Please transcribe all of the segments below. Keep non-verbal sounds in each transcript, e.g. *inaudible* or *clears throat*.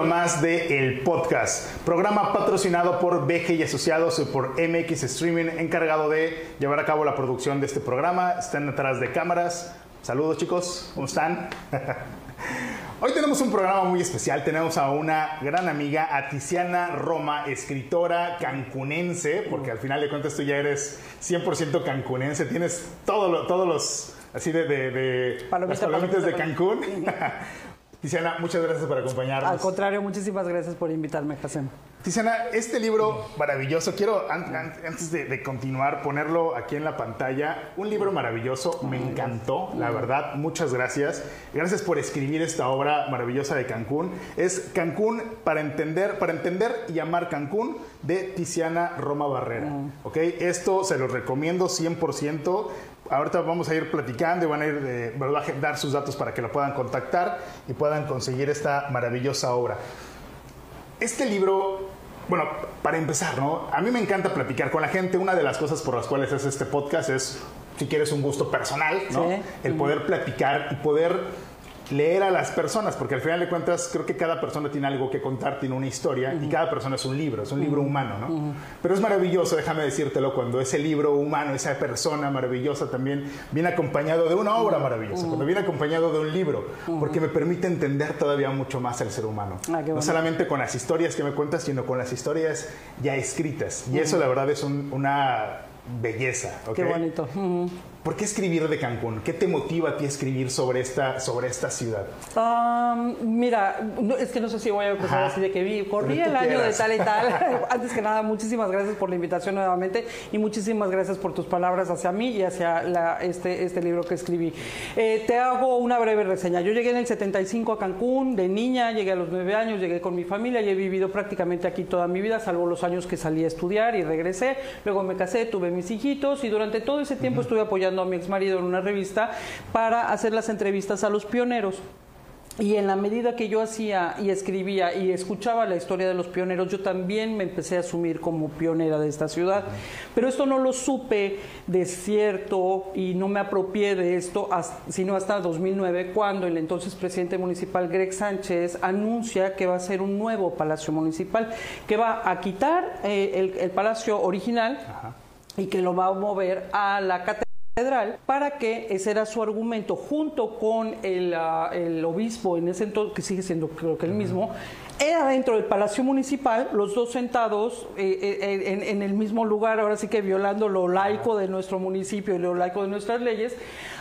capítulo más de El Podcast, programa patrocinado por BG y Asociados y por MX Streaming, encargado de llevar a cabo la producción de este programa. Están detrás de cámaras. Saludos chicos, ¿cómo están? *laughs* Hoy tenemos un programa muy especial. Tenemos a una gran amiga, a Tiziana Roma, escritora cancunense, porque al final de cuentas tú ya eres 100% cancunense. Tienes todo todos los, así de, de, de Palomita, las palomitas palomita, de Cancún. *laughs* Tiziana, muchas gracias por acompañarnos. Al contrario, muchísimas gracias por invitarme, Hasem. Tiziana, este libro maravilloso, quiero an- an- antes de, de continuar ponerlo aquí en la pantalla, un libro maravilloso, me encantó, la verdad, muchas gracias. Gracias por escribir esta obra maravillosa de Cancún. Es Cancún para entender, para entender y amar Cancún de Tiziana Roma Barrera. ¿ok? Esto se lo recomiendo 100%. Ahorita vamos a ir platicando y van a ir de, van a dar sus datos para que lo puedan contactar y puedan conseguir esta maravillosa obra. Este libro, bueno, para empezar, ¿no? A mí me encanta platicar con la gente. Una de las cosas por las cuales es este podcast es, si quieres, un gusto personal, ¿no? Sí. El poder platicar y poder leer a las personas, porque al final de cuentas creo que cada persona tiene algo que contar, tiene una historia y cada persona es un libro, es un libro humano, ¿no? Pero es maravilloso, déjame decírtelo, cuando ese libro humano, esa persona maravillosa también viene acompañado de una obra maravillosa, cuando viene acompañado de un libro, porque me permite entender todavía mucho más al ser humano. Ah, no solamente con las historias que me cuentas, sino con las historias ya escritas. Y eso la verdad es un- una belleza. ¿ok? Qué bonito. ¿Por qué escribir de Cancún? ¿Qué te motiva a ti a escribir sobre esta, sobre esta ciudad? Am, mira, no, es que no sé si voy a empezar Ajá. así de que vi, corrí el año quieras. de tal y tal. *laughs* *laughs* Antes que nada, muchísimas gracias por la invitación nuevamente y muchísimas gracias por tus palabras hacia mí y hacia la- este, este libro que escribí. Eh, te hago una breve reseña. Yo llegué en el 75 a Cancún, de niña, llegué a los 9 años, llegué con mi familia y he vivido prácticamente aquí toda mi vida, salvo los años que salí a estudiar y regresé. Luego me casé, tuve mis hijitos y durante todo ese tiempo estuve apoyando a mi ex marido en una revista para hacer las entrevistas a los pioneros. Y en la medida que yo hacía y escribía y escuchaba la historia de los pioneros, yo también me empecé a asumir como pionera de esta ciudad. Pero esto no lo supe de cierto y no me apropié de esto sino hasta 2009, cuando el entonces presidente municipal Greg Sánchez anuncia que va a ser un nuevo palacio municipal, que va a quitar eh, el, el palacio original y que lo va a mover a la catedral catedral para que ese era su argumento junto con el, ah, el obispo en ese entonces que sigue siendo creo que el mismo era dentro del palacio municipal los dos sentados eh, eh, en, en el mismo lugar ahora sí que violando lo laico de nuestro municipio y lo laico de nuestras leyes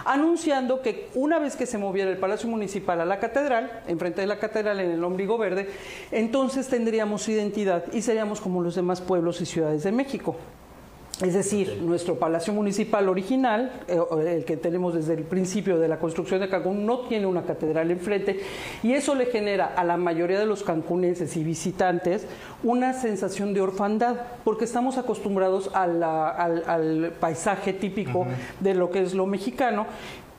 anunciando que una vez que se moviera el palacio municipal a la catedral enfrente de la catedral en el ombligo verde entonces tendríamos identidad y seríamos como los demás pueblos y ciudades de México es decir, nuestro palacio municipal original, eh, el que tenemos desde el principio de la construcción de Cancún, no tiene una catedral enfrente y eso le genera a la mayoría de los cancunenses y visitantes una sensación de orfandad, porque estamos acostumbrados a la- al, al paisaje típico de lo que es lo mexicano.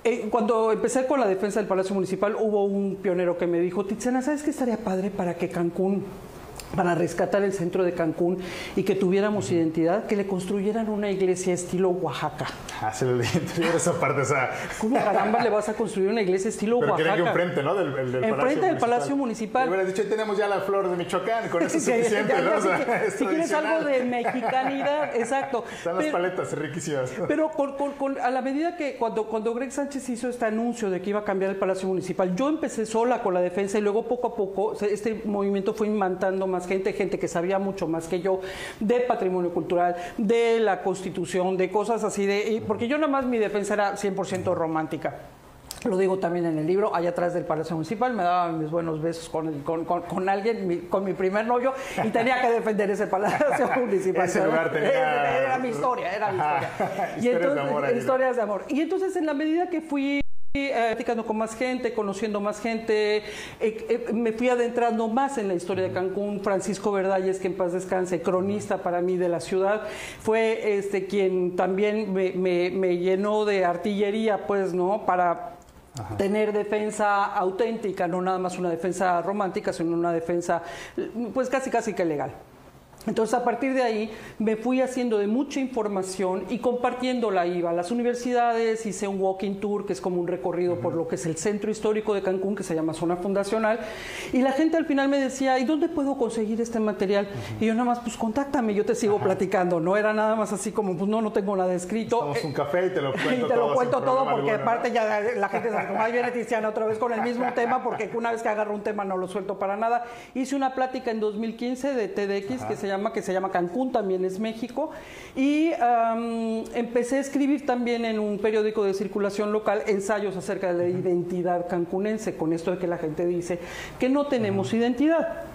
Eh, cuando empecé con la defensa del Palacio Municipal, hubo un pionero que me dijo, Tiziana, ¿sabes qué estaría padre para que Cancún para rescatar el centro de Cancún y que tuviéramos identidad, que le construyeran una iglesia estilo Oaxaca. Ah, se le *laughs* esa parte, o sea, ¿Cómo caramba le vas a construir una iglesia estilo pero Oaxaca? que enfrente, ¿no? Del, del- del Enfrente del Palacio Municipal. Hubieras dicho, "Ahí tenemos ya la flor de Michoacán, con *laughs* eso es suficiente, ya- ¿no? ya O sea, que- es *laughs* si quieres algo de mexicanidad, exacto. Están las Pero- paletas riquísimas. Pero con- con- con- a la medida que cuando, cuando Greg Sánchez hizo este anuncio de que iba a cambiar el Palacio Municipal, yo empecé sola con la defensa y luego poco a poco este movimiento fue imantando más gente, gente que sabía mucho más que yo de patrimonio cultural, de la constitución, de cosas así, de, porque yo nada más mi defensa era 100% romántica. Lo digo también en el libro, allá atrás del Palacio Municipal, me daban mis buenos besos con, el- con, con- con alguien, mi- con mi primer novio, y tenía que defender ese Palacio *laughs* Municipal. Ese lugar tenía- Era, era mi historia, era mi Ajá. historia. *laughs* Y Historias de entonces, amor ahí, ¿no? historias de amor. Y entonces, en la medida que fui eh, platicando con más gente, conociendo más gente, eh, eh, me fui adentrando más en la historia de Cancún. Francisco Verdalles, que en paz descanse, cronista para mí de la ciudad, fue este quien también me, me- me llenó de artillería, pues, ¿no? Para tener defensa auténtica, no nada más una defensa romántica, sino una defensa, pues casi casi que legal. Entonces, a partir de ahí, me fui haciendo de mucha información y compartiéndola. Iba a las universidades, hice un walking tour, que es como un recorrido por lo que es el centro histórico de Cancún, que se llama Zona Fundacional. Y la gente al final me decía, ¿y dónde puedo conseguir este material? Y yo nada más, pues contáctame, yo te sigo platicando. No era nada más así como, pues no, no tengo nada escrito. Tomamos un café y te lo cuento *laughs* y te todo. lo cuento todo porque alguno, ¿no? aparte ya la gente se ahí viene Tiziana otra vez con el mismo *laughs* tema porque una vez que agarro un tema no lo suelto para nada. Hice una plática en 2015 de TDX que se llama que se llama Cancún también es México. Y empecé a escribir también en un periódico de circulación local ensayos acerca de la identidad cancunense con esto de que la gente dice que no tenemos identidad.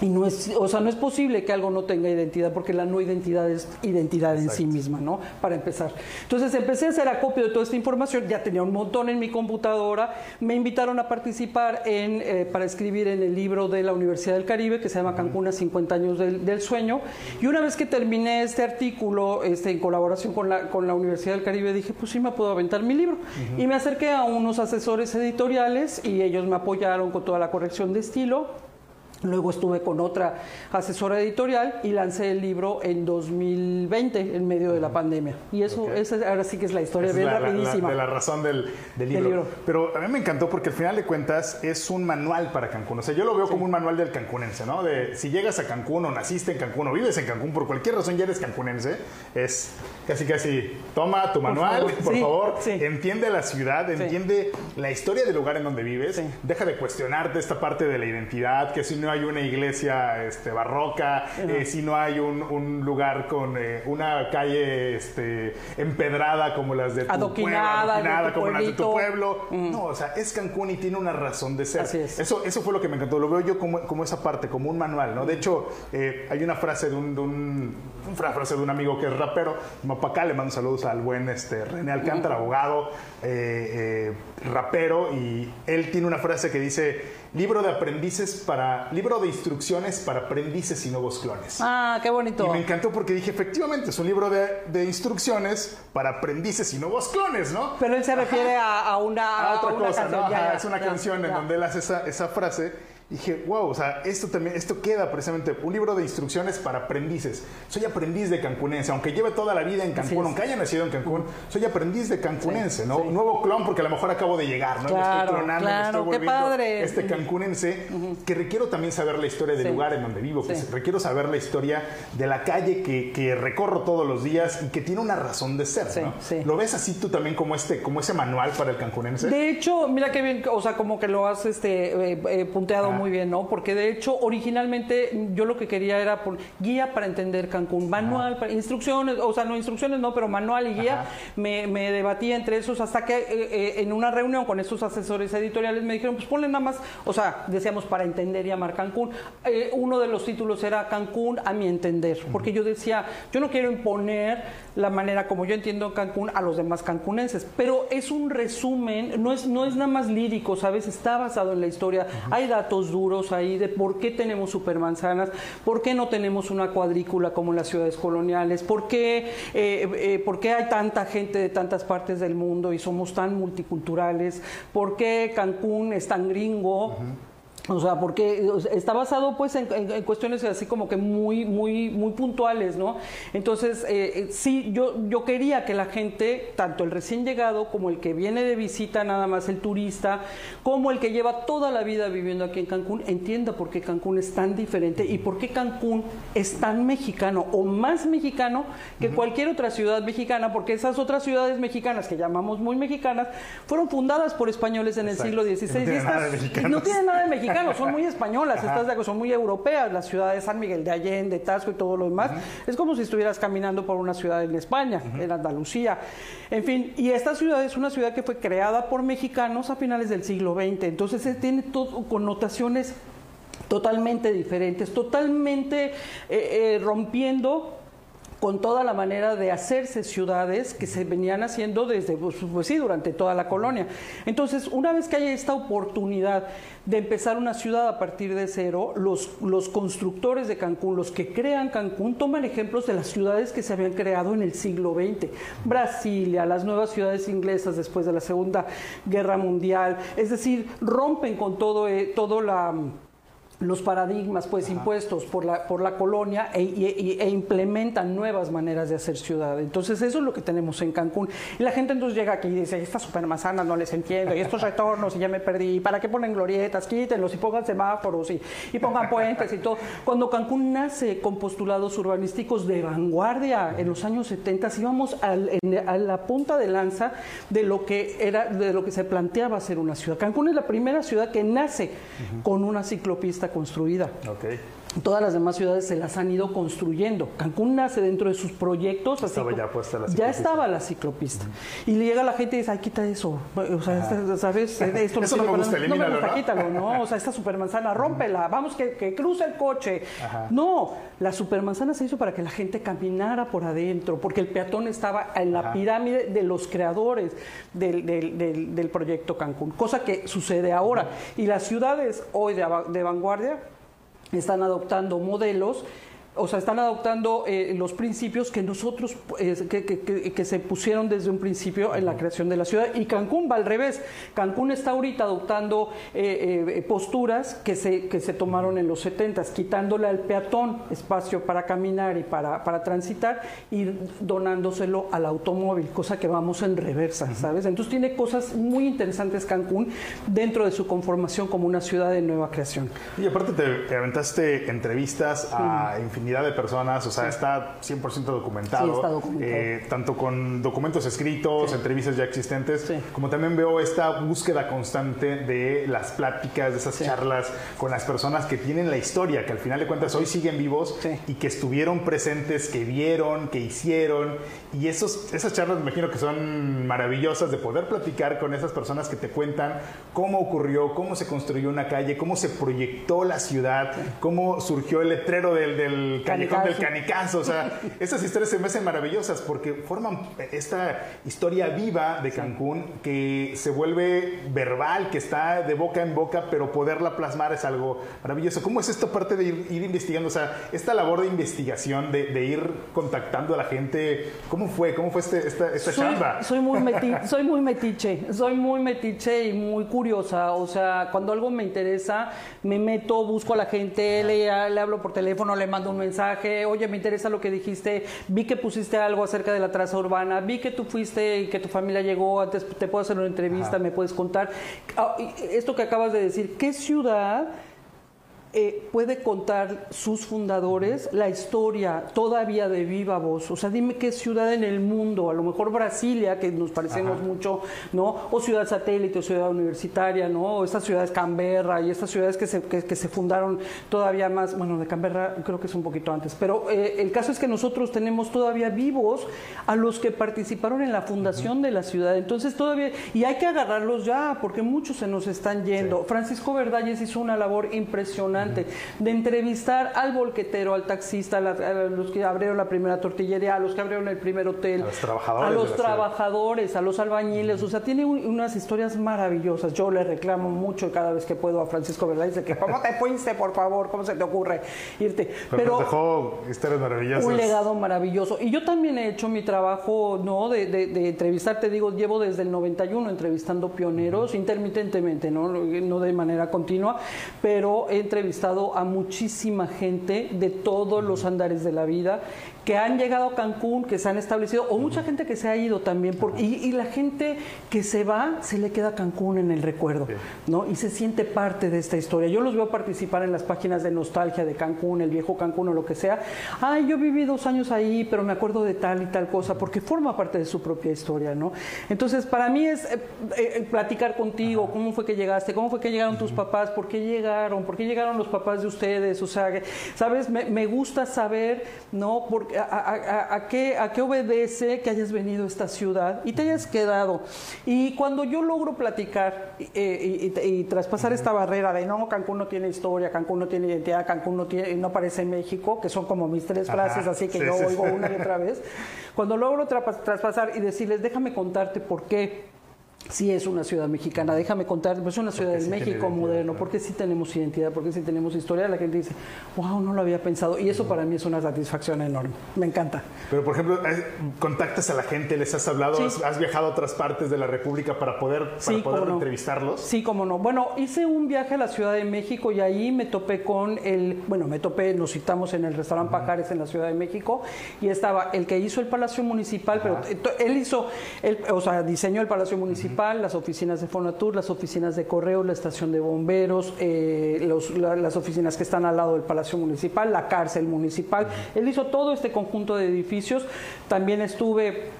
Y no es, o sea, no es posible que algo no tenga identidad, porque la no identidad es identidad en sí misma, ¿no? Para empezar. Entonces empecé a hacer acopio de toda esta información, ya tenía un montón en mi computadora, me invitaron a participar en, eh, para escribir en el libro de la Universidad del Caribe, que se llama Cancún a 50 años del, del sueño, y una vez que terminé este artículo, este, en colaboración con la, con la Universidad del Caribe, dije, pues sí me puedo aventar mi libro. Y me acerqué a unos asesores editoriales y ellos me apoyaron con toda la corrección de estilo. Luego estuve con otra asesora editorial y lancé el libro en 2020, en medio de la pandemia. Y eso, Ok. esa ahora sí que es la historia, bien la, la- rapidísima. de la razón del, del libro. libro. Pero a mí me encantó porque al final de cuentas es un manual para Cancún. O sea, yo lo veo como un manual del cancunense, ¿no? De si llegas a Cancún o naciste en Cancún o vives en Cancún, por cualquier razón ya eres cancunense, es casi casi, toma tu manual, por favor. favor, Sí, sí. entiende la ciudad, entiende la historia del lugar en donde vives, deja de cuestionarte esta parte de la identidad, que si no hay una iglesia este, barroca, eh, si no hay un, un lugar con eh, una calle este, empedrada como las de tu Adoquinada, pueblo, de adoquinada tu como las de tu pueblo. No, o sea, es Cancún y tiene una razón de ser. Así es. Eso, eso fue lo que me encantó. Lo veo yo como, como esa parte, como un manual, ¿no? De hecho, eh, hay una frase de un, de un- una frase de un amigo que es rapero, Mapacá, le mando saludos al buen este, René Alcántara, abogado, eh, eh, rapero, y él tiene una frase que dice, libro de aprendices para, libro de instrucciones para aprendices y nuevos clones. Ah, qué bonito. Y me encantó porque dije, efectivamente, es un libro de, de instrucciones para aprendices y nuevos clones, ¿no? Pero él se refiere a, a una, a otra una cosa, canción. ¿no? ya, Ajá, ya, es una ya, canción en donde él hace esa, esa frase. Dije, wow, o sea, esto también, esto queda precisamente un libro de instrucciones para aprendices. Soy aprendiz de cancunense, aunque lleve toda la vida en Cancún, aunque haya nacido en Cancún, soy aprendiz de cancunense, Sí, ¿no? sí. Nuevo clon, porque a lo mejor acabo de llegar, ¿no? Me Claro, estoy clonando, me estoy qué volviendo padre. este cancunense, que requiero también saber la historia del Sí. lugar en donde vivo, que requiero saber la historia de la calle que, que recorro todos los días y que tiene una razón de ser, ¿no? sí. ¿Lo ves así tú también como, este, como ese manual para el cancunense? De hecho, mira qué bien, o sea, como que lo has este, eh, eh, punteado Ah. Muy bien, ¿no? Porque de hecho, originalmente yo lo que quería era por, guía para entender Cancún, manual, para, instrucciones, o sea, no instrucciones, no, pero manual y guía. Me, me debatía entre esos hasta que eh, eh, en una reunión con estos asesores editoriales me dijeron, pues ponle nada más, o sea, decíamos para entender y amar Cancún. Eh, uno de los títulos era Cancún a mi entender, porque yo decía, yo no quiero imponer la manera como yo entiendo Cancún a los demás cancunenses, pero es un resumen, no es, no es nada más lírico, ¿sabes? Está basado en la historia, hay datos duros ahí de por qué tenemos supermanzanas, por qué no tenemos una cuadrícula como en las ciudades coloniales, por qué, eh, eh, por qué hay tanta gente de tantas partes del mundo y somos tan multiculturales, por qué Cancún es tan gringo. O sea, porque está basado pues en, en- en cuestiones así como que muy, muy, muy puntuales, ¿no? Entonces, eh, eh, sí, yo, yo quería que la gente, tanto el recién llegado como el que viene de visita, nada más el turista, como el que lleva toda la vida viviendo aquí en Cancún, entienda por qué Cancún es tan diferente y por qué Cancún es tan mexicano o más mexicano que cualquier otra ciudad mexicana, porque esas otras ciudades mexicanas que llamamos muy mexicanas fueron fundadas por españoles en el Exacto. siglo XVI. y no tienen nada de son muy españolas, estás de son muy europeas, las ciudades de San Miguel de Allende, Tasco y todo lo demás. Es como si estuvieras caminando por una ciudad en España, en Andalucía. En fin, y esta ciudad es una ciudad que fue creada por mexicanos a finales del siglo XX, entonces eh, tiene todo connotaciones totalmente diferentes, totalmente eh, eh, rompiendo con toda la manera de hacerse ciudades que se venían haciendo desde, pues, pues sí, durante toda la colonia. Entonces, una vez que haya esta oportunidad de empezar una ciudad a partir de cero, los, los constructores de Cancún, los que crean Cancún, toman ejemplos de las ciudades que se habían creado en el siglo XX. Brasilia, las nuevas ciudades inglesas después de la Segunda Guerra Mundial, es decir, rompen con todo, eh, todo la los paradigmas pues impuestos por la, por la colonia e, e, implementan nuevas maneras de hacer ciudad. Entonces eso es lo que tenemos en Cancún. Y la gente entonces llega aquí y dice, estas supermanzanas no les entiendo, y estos retornos y ya me perdí, ¿para qué ponen glorietas? Quítenlos y pongan semáforos y, y pongan puentes y todo. Cuando Cancún nace con postulados urbanísticos de vanguardia en los años 70, íbamos al, a la punta de lanza de lo que era, de lo que se planteaba ser una ciudad. Cancún es la primera ciudad que nace con una ciclopista construida. Todas las demás ciudades se las han ido construyendo. Cancún nace dentro de sus proyectos. Estaba ya puesta la ciclopista. Ya estaba la ciclopista. Y llega la gente y dice, ay, quita eso. O sea, este, ¿sabes? *laughs* Esto eso no me gusta, No me gusta, quítalo, ¿no? *laughs* O sea, esta supermanzana, rómpela. Vamos, que, que cruce el coche. No, la supermanzana se hizo para que la gente caminara por adentro, porque el peatón estaba en la pirámide de los creadores del, del, del, proyecto Cancún. Cosa que sucede ahora. Y las ciudades hoy de, de vanguardia están adoptando modelos o sea, están adoptando eh, los principios que nosotros, eh, que, se pusieron desde un principio en la creación de la ciudad. Y Cancún va al revés. Cancún está ahorita adoptando eh, posturas que se, que se tomaron en los 70, quitándole al peatón espacio para caminar y para, para transitar y donándoselo al automóvil, cosa que vamos en reversa, ¿sabes? Entonces tiene cosas muy interesantes Cancún dentro de su conformación como una ciudad de nueva creación. Y aparte te, aventaste entrevistas a infinidad de personas, o sea, está 100% documentado. Eh, tanto con documentos escritos, entrevistas ya existentes, como también veo esta búsqueda constante de las pláticas, de esas charlas con las personas que tienen la historia, que al final de cuentas hoy siguen vivos y que estuvieron presentes, que vieron, que hicieron. Y esos, esas charlas me imagino que son maravillosas de poder platicar con esas personas que te cuentan cómo ocurrió, cómo se construyó una calle, cómo se proyectó la ciudad, cómo surgió el letrero del el callejón del canicazo. O sea, *laughs* estas historias se me hacen maravillosas porque forman esta historia viva de Cancún que se vuelve verbal, que está de boca en boca, pero poderla plasmar es algo maravilloso. ¿Cómo es esta parte de ir, investigando? O sea, esta labor de investigación, de, ir contactando a la gente, ¿cómo fue? ¿Cómo fue este, esta, esta soy, chamba? Soy muy, *laughs* soy muy metiche, soy muy metiche y muy curiosa. O sea, cuando algo me interesa, me meto, busco a la gente, le, le hablo por teléfono, le mando un mensaje, oye, me interesa lo que dijiste, vi que pusiste algo acerca de la traza urbana, vi que tú fuiste y que tu familia llegó, antes te puedo hacer una entrevista, me puedes contar. Ah, esto que acabas de decir, ¿qué ciudad eh, puede contar sus fundadores la historia todavía de viva voz. O sea, dime qué ciudad en el mundo, a lo mejor Brasilia, que nos parecemos mucho, ¿no? O ciudad satélite, o ciudad universitaria, ¿no? O estas ciudades Canberra y estas ciudades que se, que, se fundaron todavía más, bueno, de Canberra creo que es un poquito antes, pero eh, el caso es que nosotros tenemos todavía vivos a los que participaron en la fundación de la ciudad. Entonces todavía, y hay que agarrarlos ya, porque muchos se nos están yendo. Francisco Verdalles hizo una labor impresionante de entrevistar al volquetero, al taxista, a, los que abrieron la primera tortillería, a los que abrieron el primer hotel, a los trabajadores, a los, trabajadores, a los albañiles, o sea, tiene unas historias maravillosas. Yo le reclamo mucho cada vez que puedo a Francisco Verdad, dice que ¿cómo te fuiste, por favor? ¿Cómo se te ocurre irte? Pero, dejó historias maravillosas. Un legado maravilloso. Y yo también he hecho mi trabajo, ¿no? De, de, entrevistar, te digo, llevo desde el 91 entrevistando pioneros, intermitentemente, ¿no? No de manera continua, pero he entrevistado a muchísima gente de todos los andares de la vida que han llegado a Cancún, que se han establecido, o mucha gente que se ha ido también, por, y, la gente que se va, se le queda Cancún en el recuerdo, ¿no? Y se siente parte de esta historia. Yo los veo participar en las páginas de nostalgia de Cancún, el viejo Cancún o lo que sea. Ay, yo viví dos años ahí, pero me acuerdo de tal y tal cosa, porque forma parte de su propia historia, ¿no? Entonces, para mí es eh, eh, platicar contigo, cómo fue que llegaste, cómo fue que llegaron tus papás, por qué llegaron, por qué llegaron los papás de ustedes, o sea, ¿sabes? Me, me gusta saber, ¿no? Porque a, qué, a qué obedece que hayas venido a esta ciudad y te hayas quedado. Y cuando yo logro platicar eh, y, traspasar esta barrera de no, Cancún no tiene historia, Cancún no tiene identidad, Cancún no, tiene, no aparece en México, que son como mis tres frases, así que yo oigo una y otra *laughs* vez, cuando logro traspasar y decirles, déjame contarte por qué sí es una ciudad mexicana. Déjame contar, pues es una ciudad del sí tiene México moderno, porque sí tenemos identidad, porque sí tenemos historia. La gente dice, wow, no lo había pensado. Y eso para mí es una satisfacción enorme. Me encanta. Pero, por ejemplo, eh, contactas a la gente, les has hablado, Sí. has, has viajado a otras partes de la República para poder, para Sí, poder no. entrevistarlos. Sí, cómo no. Bueno, hice un viaje a la Ciudad de México y ahí me topé con el, bueno, me topé, nos citamos en el restaurante Pajares en la Ciudad de México y estaba el que hizo el Palacio Municipal, pero él hizo, él, o sea, diseñó el Palacio Municipal, las oficinas de Fonatur, las oficinas de correo, la estación de bomberos, eh, las oficinas que están al lado del Palacio Municipal, la cárcel municipal. Él hizo todo este conjunto de edificios. También estuve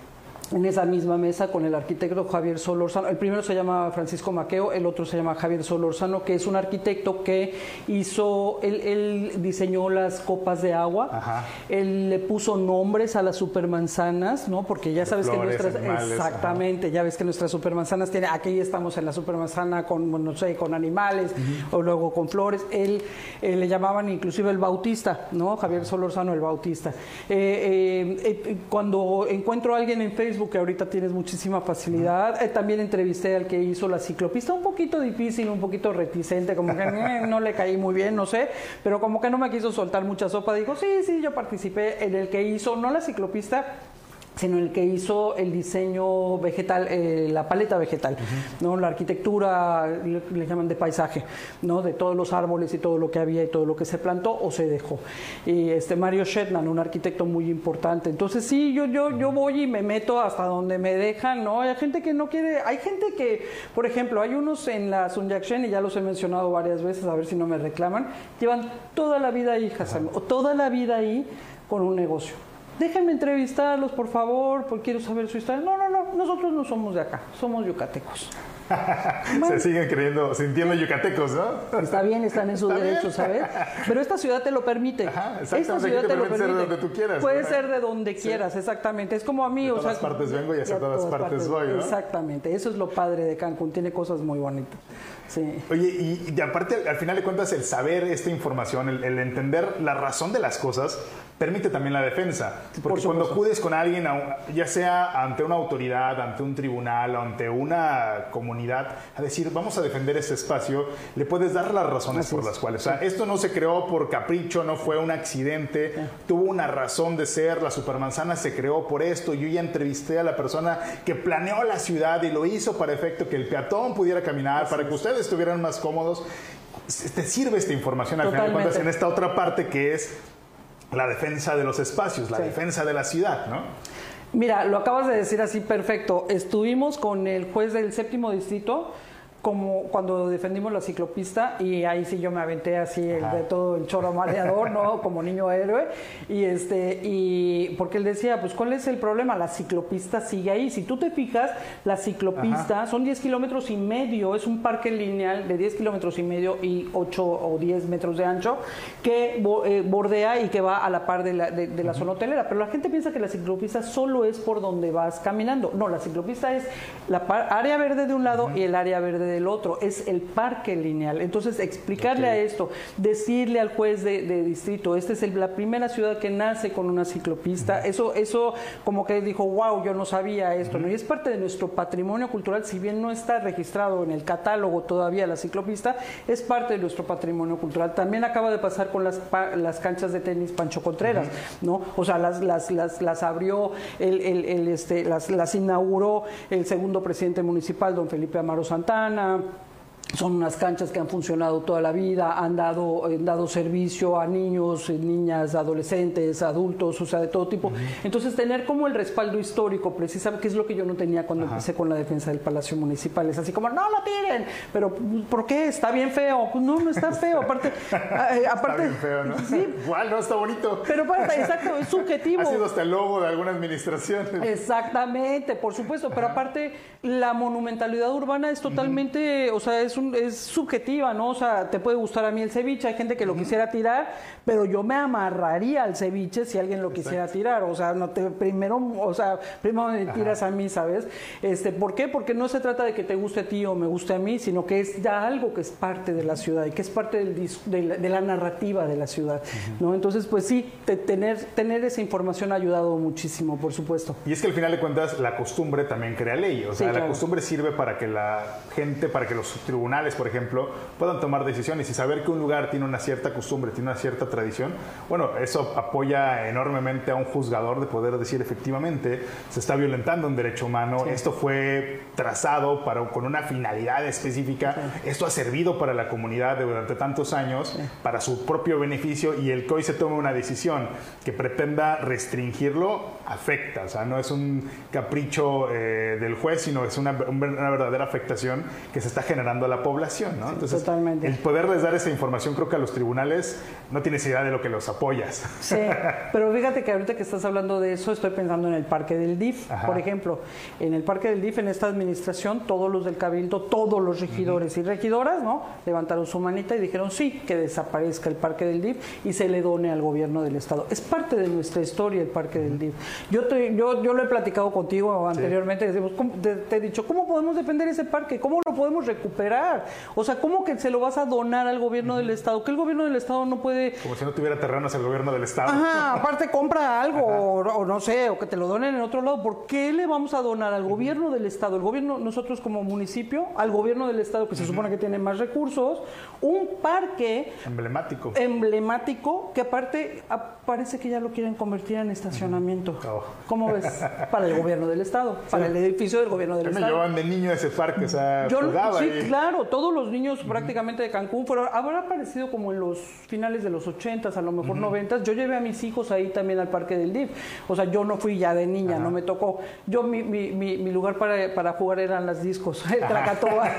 en esa misma mesa con el arquitecto Javier Solorzano. El primero se llama Francisco Maqueo, el otro se llama Javier Solorzano, que es un arquitecto que hizo, él, él diseñó las copas de agua, Ajá. él le puso nombres a las supermanzanas, ¿no? Porque ya sabes flores, que nuestras, animales, exactamente, ya ves que nuestras supermanzanas tiene, aquí estamos en la supermanzana con, no sé, con animales o luego con flores. Él eh, le llamaban inclusive el bautista, ¿no? Javier Solorzano el bautista. Eh, eh, cuando encuentro a alguien en Facebook que ahorita tienes muchísima facilidad, eh, también entrevisté al que hizo la ciclopista, un poquito difícil, un poquito reticente, como que *laughs* eh, no le caí muy bien, no sé, pero como que no me quiso soltar mucha sopa, dijo, sí, sí, yo participé en el que hizo, no la ciclopista, sino el que hizo el diseño vegetal, eh, la paleta vegetal, ¿no? La arquitectura, le, le llaman de paisaje, ¿no? De todos los árboles y todo lo que había y todo lo que se plantó o se dejó. Y este Mario Shetland, un arquitecto muy importante. Entonces sí, yo, yo, yo voy y me meto hasta donde me dejan, ¿no? Hay gente que no quiere, hay gente que, por ejemplo, hay unos en la Sun Yat-sen, y ya los he mencionado varias veces, a ver si no me reclaman, llevan toda la vida ahí, Hassan, o toda la vida ahí con un negocio. Déjenme entrevistarlos, por favor, porque quiero saber su historia. No, no, no, nosotros no somos de acá, somos yucatecos. Se siguen creyendo, sintiendo yucatecos, ¿no? Está bien, están en su Está bien. derecho, ¿sabes? Pero esta ciudad te lo permite. Ajá, esta ciudad que te lo puede ser de permite. donde tú quieras, Puede ¿no? ser de donde quieras, exactamente. Es como a mí, De o sea, todas partes vengo y hacia de todas partes voy, ¿no? Exactamente, eso es lo padre de Cancún, tiene cosas muy bonitas. Sí. Oye, y, y aparte, al final de cuentas, el saber esta información, el, el entender la razón de las cosas, permite también la defensa. Porque Por cuando acudes con alguien, ya sea ante una autoridad, ante un tribunal, ante una comunidad, a decir, vamos a defender este espacio, le puedes dar las razones Así por las cuales. O sea, esto no se creó por capricho, no fue un accidente, tuvo una razón de ser, la supermanzana se creó por esto. Yo ya entrevisté a la persona que planeó la ciudad y lo hizo para efecto que el peatón pudiera caminar, para que ustedes estuvieran más cómodos. Te sirve esta información al final de cuentas en esta otra parte que es la defensa de los espacios, la Sí. defensa de la ciudad, ¿no? Mira, lo acabas de decir así perfecto. Estuvimos con el juez del séptimo distrito como cuando defendimos la ciclopista y ahí sí yo me aventé así el de todo el choro maleador, ¿no? *laughs* Como niño héroe y este y porque él decía, pues ¿cuál es el problema? La ciclopista sigue ahí. Si tú te fijas, la ciclopista son 10 kilómetros y medio, es un parque lineal de 10 kilómetros y medio y 8 o 10 metros de ancho que eh, bordea y que va a la par de la, de, de la zona hotelera. Pero la gente piensa que la ciclopista solo es por donde vas caminando. No, la ciclopista es la par- área verde de un lado y el área verde del otro. Es el parque lineal. Entonces, explicarle a esto, decirle al juez de, de distrito, esta es el- la primera ciudad que nace con una ciclopista. Eso, eso como que dijo, wow, yo no sabía esto. ¿no? Y es parte de nuestro patrimonio cultural, si bien no está registrado en el catálogo todavía la ciclopista, es parte de nuestro patrimonio cultural. También acaba de pasar con las, pa- las canchas de tenis Pancho Contreras, ¿no? O sea, las, las, las, las abrió, el, el- el, este, las, las inauguró el segundo presidente municipal, don Felipe Amaro Santana. then Son unas canchas que han funcionado toda la vida, han dado, han dado servicio a niños, eh, niñas, adolescentes, adultos, o sea, de todo tipo. Entonces, tener como el respaldo histórico, precisamente, que es lo que yo no tenía cuando empecé con la defensa del Palacio Municipal. Es así como, no lo tiren, pero ¿por qué? Está bien feo. Pues no, no está feo. Aparte, *laughs* eh, Está aparte bien feo, ¿no? Sí, *laughs* Igual, no, está bonito. pero aparte, exacto, es subjetivo. *laughs* Ha sido hasta el logo de alguna administración. Exactamente, por supuesto, pero aparte la monumentalidad urbana es totalmente, o sea, es un, es subjetiva, ¿no? O sea, te puede gustar a mí el ceviche, hay gente que lo quisiera tirar, pero yo me amarraría al ceviche si alguien lo quisiera tirar. O sea, no te, primero, o sea, primero me tiras a mí, ¿sabes? Este, ¿Por qué? Porque no se trata de que te guste a ti o me guste a mí, sino que es ya algo que es parte de la ciudad y que es parte del de, la, de, la, narrativa de la ciudad, ¿no? Entonces, pues sí, tener, tener esa información ha ayudado muchísimo, por supuesto. Y es que al final de cuentas la costumbre también crea ley, o sea, la costumbre sirve para que la gente, para que los tribunales, por ejemplo, puedan tomar decisiones y saber que un lugar tiene una cierta costumbre, tiene una cierta tradición. Bueno, eso apoya enormemente a un juzgador de poder decir efectivamente se está violentando un derecho humano, esto fue trazado para, con una finalidad específica, esto ha servido para la comunidad durante tantos años, para su propio beneficio y el que hoy se tome una decisión que pretenda restringirlo afecta, o sea, no es un capricho eh, del juez, sino es una, una, verdadera afectación que se está generando a la población, ¿no? Entonces, totalmente. el poderles dar esa información creo que a los tribunales no tienes idea de lo que los apoyas. Sí, pero fíjate que ahorita que estás hablando de eso, estoy pensando en el parque del DIF, por ejemplo. En el parque del DIF, en esta administración, todos los del Cabildo, todos los regidores y regidoras, ¿no? Levantaron su manita y dijeron sí, que desaparezca el parque del DIF y se le done al gobierno del Estado. Es parte de nuestra historia el parque del DIF. Yo, te, yo, yo lo he platicado contigo anteriormente, decimos, te, te, he dicho, ¿cómo podemos defender ese parque? ¿Cómo lo podemos recuperar? O sea, ¿cómo que se lo vas a donar al gobierno del Estado? Que el gobierno del Estado no puede... Como si no tuviera terrenos el gobierno del Estado. Ajá, *laughs* aparte compra algo, o, o, no sé, o que te lo donen en otro lado. ¿Por qué le vamos a donar al gobierno del Estado? El gobierno, nosotros como municipio, al gobierno del Estado, que se supone que tiene más recursos, un parque... Emblemático. Emblemático, que aparte parece que ya lo quieren convertir en estacionamiento. Oh. ¿Cómo ves? *laughs* Para el gobierno del Estado, para el edificio del gobierno del Estado. Me llevaban de niño a ese parque, o sea, Yo, Sí, claro, todos los niños prácticamente de Cancún fueron, habrá aparecido como en los finales de los 80 a lo mejor 90 Yo llevé a mis hijos ahí también al parque del DIF. O sea, yo no fui ya de niña, no me tocó. Yo, mi, mi, mi, lugar para, para, jugar eran las discos, el Tracatoa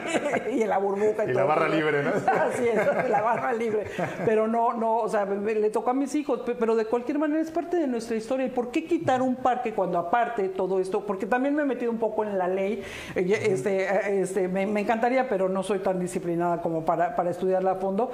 *laughs* y la burbuja. Y, y la barra libre, ¿no? Así es, la barra libre. Pero no, no, o sea, le tocó a mis hijos, pero de cualquier manera es parte de nuestra historia. ¿Y por qué quitar un parque cuando aparte todo esto? Porque también me he metido un poco en la ley. Este, este, me, me encantaría, pero no soy tan disciplinada como para, para estudiarla a fondo.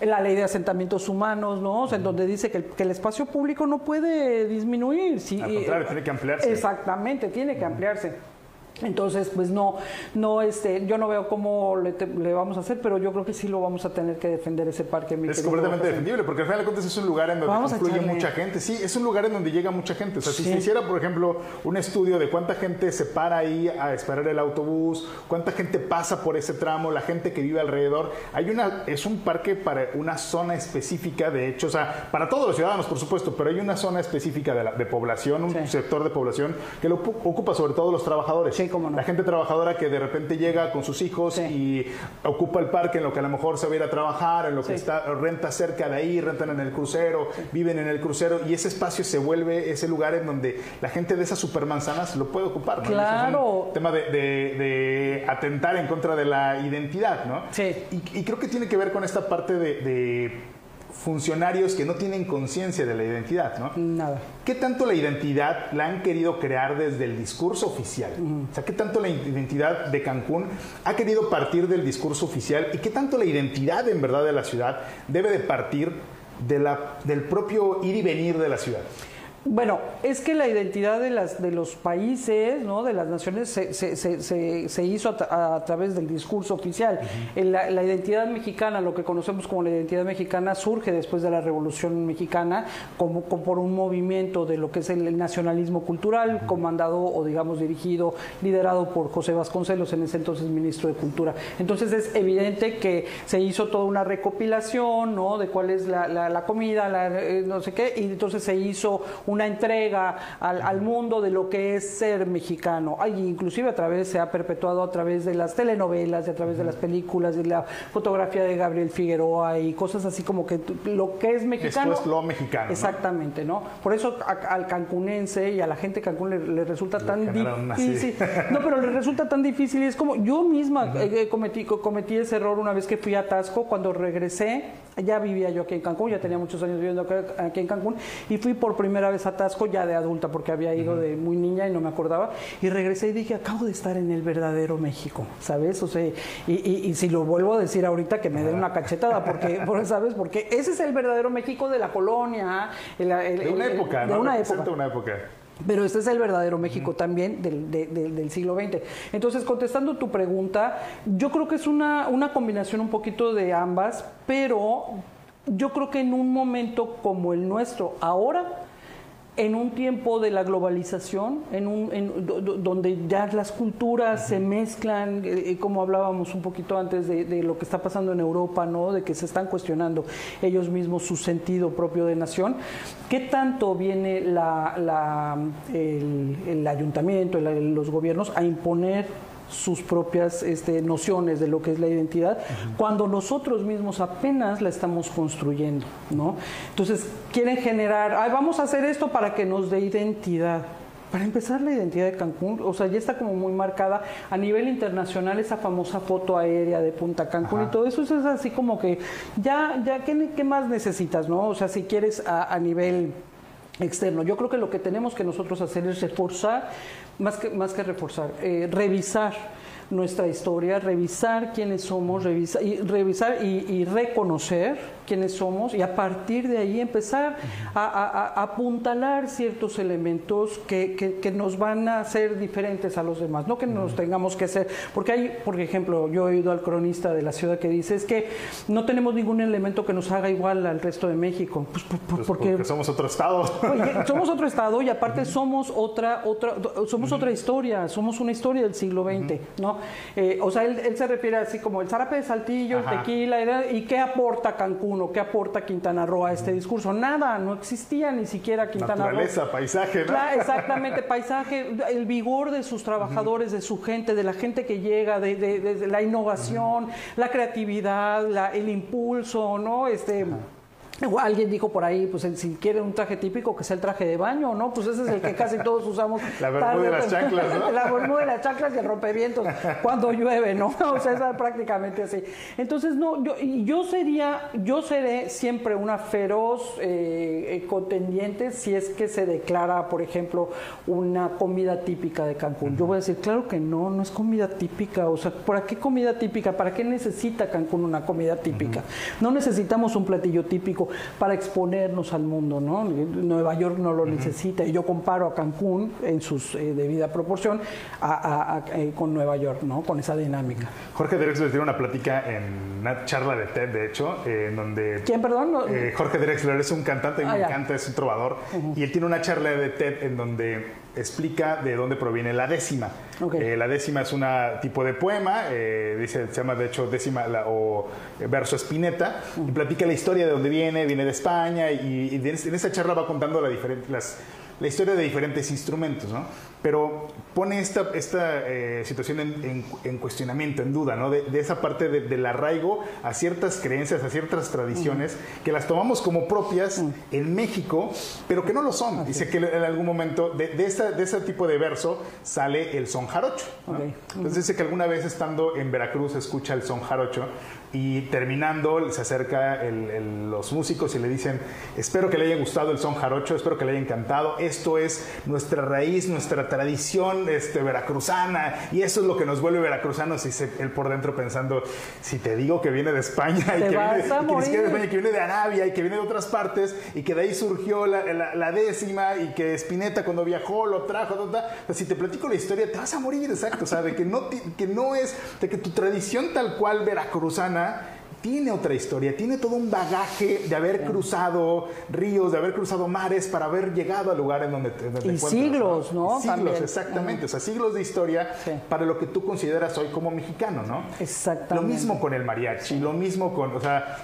La ley de asentamientos humanos, ¿no? O sea, en donde dice que el, que el espacio público no puede disminuir. Sí, Al contrario, tiene que ampliarse. Exactamente, tiene que ampliarse. Entonces, pues no, no, este, yo no veo cómo le, te, le, vamos a hacer, pero yo creo que sí lo vamos a tener que defender ese parque. es completamente defendible, porque al final de cuentas es un lugar en donde vamos confluye mucha gente. Sí, es un lugar en donde llega mucha gente. O sea, sí. si se hiciera, por ejemplo, un estudio de cuánta gente se para ahí a esperar el autobús, cuánta gente pasa por ese tramo, la gente que vive alrededor, hay una, es un parque para una zona específica, de hecho, o sea, para todos los ciudadanos, por supuesto, pero hay una zona específica de, la, de población, un sí. sector de población que lo ocupa sobre todo los trabajadores. Sí, cómo no. La gente trabajadora que de repente llega con sus hijos sí. y ocupa el parque en lo que a lo mejor se va a ir a trabajar, en lo que sí. está renta cerca de ahí, rentan en el crucero, sí. viven en el crucero y ese espacio se vuelve ese lugar en donde la gente de esas supermanzanas lo puede ocupar. ¿no? Claro. Es un tema de, de, de, atentar en contra de la identidad, ¿no? Sí. Y, y creo que tiene que ver con esta parte de, de funcionarios que no tienen conciencia de la identidad, ¿no? Nada. ¿Qué tanto la identidad la han querido crear desde el discurso oficial? Uh -huh. O sea, ¿qué tanto la identidad de Cancún ha querido partir del discurso oficial y qué tanto la identidad en verdad de la ciudad debe de partir de la, del propio ir y venir de la ciudad? Bueno, es que la identidad de, las, de los países, ¿no? de las naciones, se, se, se, se hizo a, a, través del discurso oficial. Uh -huh. la, la, identidad mexicana, lo que conocemos como la identidad mexicana, surge después de la Revolución Mexicana como, como por un movimiento de lo que es el nacionalismo cultural, uh -huh. comandado o digamos dirigido, liderado por José Vasconcelos, en ese entonces ministro de Cultura. Entonces es evidente que se hizo toda una recopilación ¿no? de cuál es la, la, la comida, eh, no sé qué, y entonces se hizo un una entrega al, al, mundo de lo que es ser mexicano. Ay, inclusive a través, se ha perpetuado a través de las telenovelas, y a través de las películas, de la fotografía de Gabriel Figueroa y cosas así como que lo que es mexicano. Esto es lo mexicano. Exactamente, ¿no? Por eso a, al cancunense y a la gente de Cancún le, le resulta le tan difícil. No, pero le resulta tan difícil. Y es como, yo misma uh -huh. eh, cometí, cometí ese error una vez que fui a Tasco, cuando regresé ya vivía yo aquí en Cancún, ya tenía muchos años viviendo aquí en Cancún y fui por primera vez a Tasco ya de adulta porque había ido de muy niña y no me acordaba y regresé y dije, acabo de estar en el verdadero México, ¿sabes? O sea, y, y, si lo vuelvo a decir ahorita que me den una cachetada porque, *laughs* ¿sabes? Porque ese es el verdadero México de la colonia, de una época, de una época. una época. Pero este es el verdadero México también del, del, siglo XX. Entonces, contestando tu pregunta, yo creo que es una, una combinación un poquito de ambas, pero yo creo que en un momento como el nuestro ahora, en un tiempo de la globalización, en un, donde ya las culturas se mezclan, eh, eh, como hablábamos un poquito antes de, lo que está pasando en Europa, ¿no? de que se están cuestionando ellos mismos su sentido propio de nación, ¿qué tanto viene la, el, ayuntamiento, los gobiernos a imponer sus propias este, nociones de lo que es la identidad, cuando nosotros mismos apenas la estamos construyendo, ¿no? Entonces, quieren generar, Ay, vamos a hacer esto para que nos dé identidad. Para empezar, la identidad de Cancún, o sea, ya está como muy marcada a nivel internacional esa famosa foto aérea de Punta Cancún y todo eso, eso es así como que ya, ya, ¿qué, qué más necesitas, no? O sea, si quieres a, a nivel externo. Yo creo que lo que tenemos que nosotros hacer es reforzar, más que, más que reforzar, eh, revisar nuestra historia, revisar quiénes somos, revisar y, revisar y reconocer quiénes somos y a partir de ahí empezar a, apuntalar ciertos elementos que, que, nos van a hacer diferentes a los demás, no que nos tengamos que hacer, porque hay, por ejemplo, yo he oído al cronista de la ciudad que dice es que no tenemos ningún elemento que nos haga igual al resto de México, pues, pues porque, somos otro estado. somos otro estado y aparte somos otra, otra, somos otra historia, somos una historia del siglo XX, ¿no? Eh, o sea, él, se refiere así como el zarape de Saltillo, el tequila, ¿y qué aporta Cancún? ¿Qué aporta Quintana Roo a este discurso? Nada, no existía ni siquiera Quintana Roo. Naturaleza, paisaje, ¿no? exactamente, *laughs* paisaje, el vigor de sus trabajadores, de su gente, de la gente que llega, de, la innovación, la creatividad, el impulso, ¿no? Este, Alguien dijo por ahí, pues si quiere un traje típico, que sea el traje de baño, ¿no? Pues ese es el que casi todos usamos. *laughs* La bermuda de las chanclas, ¿no? *laughs* La bermuda de las chanclas y el rompevientos cuando llueve, ¿no? *laughs* O sea, es prácticamente así. Entonces, no, yo, yo sería, yo seré siempre una feroz eh, eh, contendiente si es que se declara, por ejemplo, una comida típica de Cancún. Yo voy a decir, claro que no, no es comida típica. O sea, ¿para qué comida típica? ¿Para qué necesita Cancún una comida típica? No necesitamos un platillo típico para exponernos al mundo, ¿no? Nueva York no lo necesita y yo comparo a Cancún en su eh, debida proporción eh, con Nueva York, ¿no? Con esa dinámica. Jorge Drexler tiene una plática en una charla de TED, de hecho, en donde... ¿Quién, perdón? Jorge Drexler es un cantante, me ah, encanta, es un trovador, y él tiene una charla de TED en donde explica de dónde proviene la décima. Eh, la décima es un tipo de poema, eh, dice, se llama de hecho décima o verso espineta, y platica la historia de dónde viene, viene de España, y, en esa charla va contando la, las, la historia de diferentes instrumentos, ¿no? pero pone esta, esta eh, situación en, cuestionamiento, en duda, ¿no? De, esa parte del arraigo a ciertas creencias, a ciertas tradiciones, que las tomamos como propias en México, pero que no lo son. Dice que en algún momento de, de, de ese tipo de verso sale el son jarocho. Entonces dice que alguna vez estando en Veracruz escucha el son jarocho y terminando se acerca los músicos y le dicen, espero que le haya gustado el son jarocho, espero que le haya encantado, esto es nuestra raíz, nuestra tradición este, veracruzana y eso es lo que nos vuelve veracruzanos y se, él por dentro pensando, si te digo que viene de España y que viene, de que viene de Arabia y que viene de otras partes y que de ahí surgió la, décima y que Spinetta cuando viajó lo trajo, si te platico la historia te vas a morir, exacto, o sea, de que no, que no es, de que tu tradición tal cual veracruzana tiene otra historia, tiene todo un bagaje de haber cruzado ríos, de haber cruzado mares para haber llegado al lugar en donde, te y siglos, ¿no? Siglos, exactamente, o sea, siglos de historia para lo que tú consideras hoy como mexicano, ¿no? Exactamente. Lo mismo con el mariachi, lo mismo con, o sea,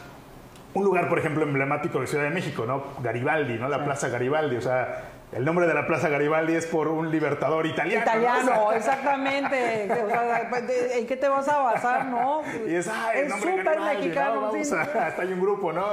un lugar, por ejemplo, emblemático de Ciudad de México, ¿no? Garibaldi, ¿no? La Plaza Garibaldi, o sea, el nombre de la Plaza Garibaldi es por un libertador italiano. Italiano, *laughs* exactamente. ¿En qué te vas a basar, no? Y es, súper mexicano. hasta *laughs* hay un grupo, ¿no?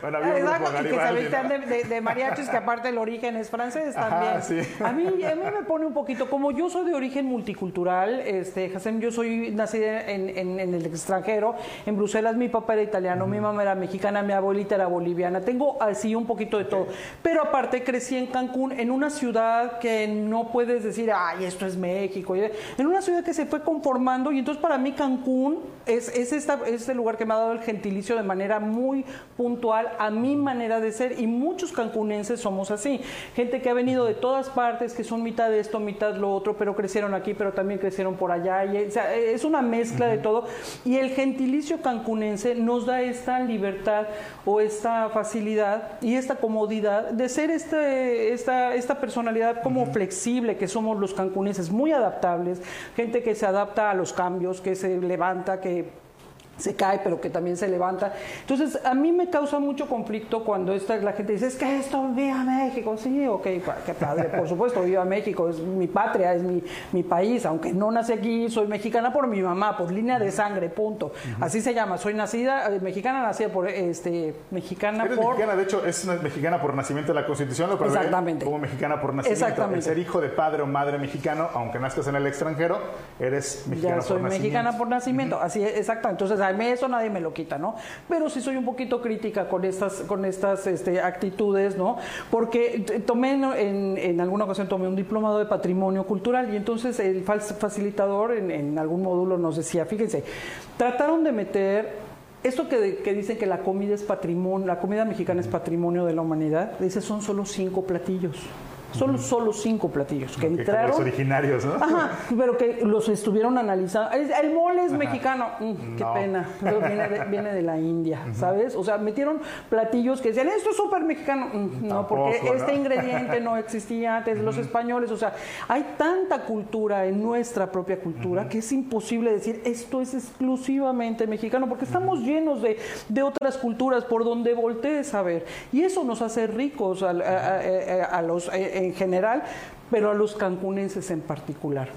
Bueno, había un grupo Garibaldi, y que se vestían de, mariachis, que aparte el origen es francés también. a, mí, a mí me pone un poquito, como yo soy de origen multicultural, este, Hasem, yo soy nacida en, en, el extranjero, en Bruselas mi papá era italiano, mi mamá era mexicana, mi abuelita era boliviana, tengo así un poquito de todo. Pero aparte crecí en Cancún, en una ciudad que no puedes decir, ay, esto es México, en una ciudad que se fue conformando y entonces para mí Cancún es, es, esta, es este lugar que me ha dado el gentilicio de manera muy puntual a mi manera de ser y muchos cancunenses somos así, gente que ha venido de todas partes, que son mitad de esto, mitad lo otro, pero crecieron aquí, pero también crecieron por allá, y, es una mezcla de todo. Y el gentilicio cancunense nos da esta libertad o esta facilidad y esta comodidad de ser este, esta, esta personalidad como flexible que somos los cancunenses, muy adaptables, gente que se adapta a los cambios, que se levanta, que se cae, pero que también se levanta. Entonces, a mí me causa mucho conflicto cuando esta, la gente dice, es que esto, viva México. Sí, ok, qué padre, por supuesto, viva México, es mi patria, es mi, mi, país. Aunque no nací aquí, soy mexicana por mi mamá, por línea de sangre, punto. Así se llama, soy nacida, eh, mexicana nacida por, este, mexicana Eres por... mexicana, de hecho, es mexicana por nacimiento de la Constitución, lo Exactamente. como mexicana por nacimiento. Exactamente. El ser hijo de padre o madre mexicano, aunque nazcas en el extranjero, eres mexicana ya soy mexicana por nacimiento, así es, exacto. Entonces, eso nadie me lo quita, ¿no? Pero sí soy un poquito crítica con estas, con estas este, actitudes, ¿no? Porque tomé en, en, alguna ocasión tomé un diplomado de patrimonio cultural y entonces el facilitador en, en algún módulo nos decía, fíjense, trataron de meter esto que, que, dicen que la comida es patrimonio, la comida mexicana es patrimonio de la humanidad, dice son solo cinco platillos. Solo, solo cinco platillos que entraron. Los originarios, ¿no? Ajá, pero que los estuvieron analizando. El mole es mexicano. Mm, qué pena. viene, de, la India, ¿sabes? O sea, metieron platillos que decían, esto es súper mexicano. Mm, no, porque este ingrediente *laughs* no existía antes. Los españoles, o sea, hay tanta cultura en nuestra propia cultura que es imposible decir, esto es exclusivamente mexicano, porque estamos llenos de, de, otras culturas por donde voltees a ver. Y eso nos hace ricos a, a los eh, en general, pero a los cancunenses en particular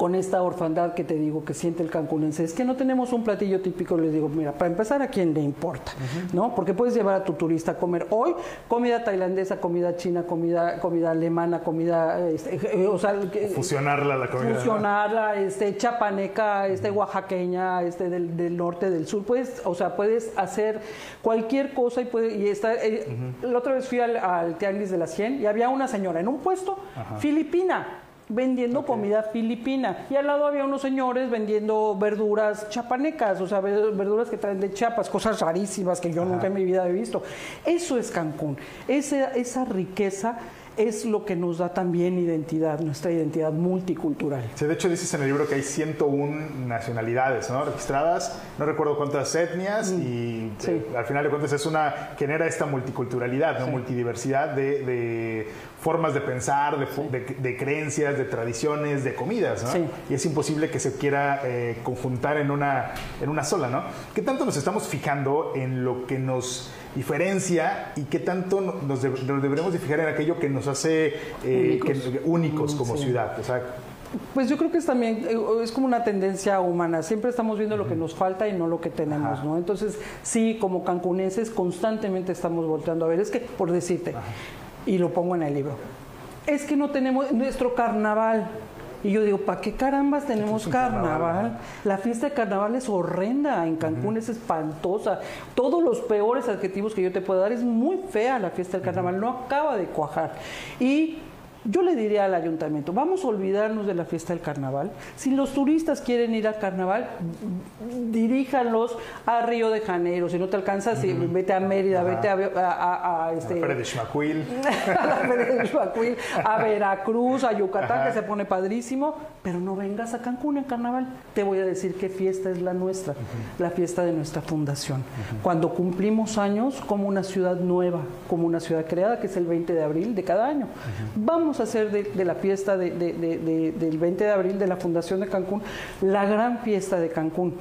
con esta orfandad que te digo que siente el cancunense. Es que no tenemos un platillo típico, les digo, mira, para empezar, ¿a quién le importa? ¿No? Porque puedes llevar a tu turista a comer hoy comida tailandesa, comida china, comida, comida alemana, comida, este, eh, o sea... Fusionarla la comida. Fusionarla, este, chapaneca, este, oaxaqueña, este, del, norte, del sur. Puedes, o sea, puedes hacer cualquier cosa y puede, y está, eh, la otra vez fui al, al Tianguis de la 100 y había una señora en un puesto filipina vendiendo comida filipina. Y al lado había unos señores vendiendo verduras chapanecas, o sea, verduras que traen de chapas, cosas rarísimas que yo nunca en mi vida he visto. Eso es Cancún, esa, esa riqueza es lo que nos da también identidad, nuestra identidad multicultural. Sí, de hecho dices en el libro que hay 101 nacionalidades ¿no? registradas, no recuerdo cuántas etnias mm. y eh, al final de cuentas es una, genera esta multiculturalidad, ¿no? multidiversidad de, formas de pensar, de, creencias, de tradiciones, de comidas, ¿no? Y es imposible que se quiera eh, conjuntar en una, en una sola, ¿no? ¿Qué tanto nos estamos fijando en lo que nos diferencia y qué tanto nos, deberemos de fijar en aquello que nos hace eh, únicos, como ciudad. pues yo creo que es también, eh, es como una tendencia humana, siempre estamos viendo lo que nos falta y no lo que tenemos, ¿no? Entonces, sí, como cancunenses constantemente estamos volteando a ver, es que, por decirte, y lo pongo en el libro, es que no tenemos nuestro carnaval, y yo digo, ¿para qué carambas tenemos carnaval? La fiesta de carnaval es horrenda, en Cancún es espantosa. Todos los peores adjetivos que yo te puedo dar, es muy fea la fiesta del carnaval, no acaba de cuajar. Y yo le diría al ayuntamiento, vamos a olvidarnos de la fiesta del carnaval. Si los turistas quieren ir al carnaval, diríjanlos a Río de Janeiro. Si no te alcanzas, vete a Mérida, vete a, a, a, este, *laughs* a, Veracruz, a Yucatán, que se pone padrísimo, pero no vengas a Cancún en carnaval. Te voy a decir qué fiesta es la nuestra, la fiesta de nuestra fundación. Cuando cumplimos años como una ciudad nueva, como una ciudad creada, que es el 20 de abril de cada año. Vamos hacer de, la fiesta del 20 de abril de la Fundación de Cancún la gran fiesta de Cancún.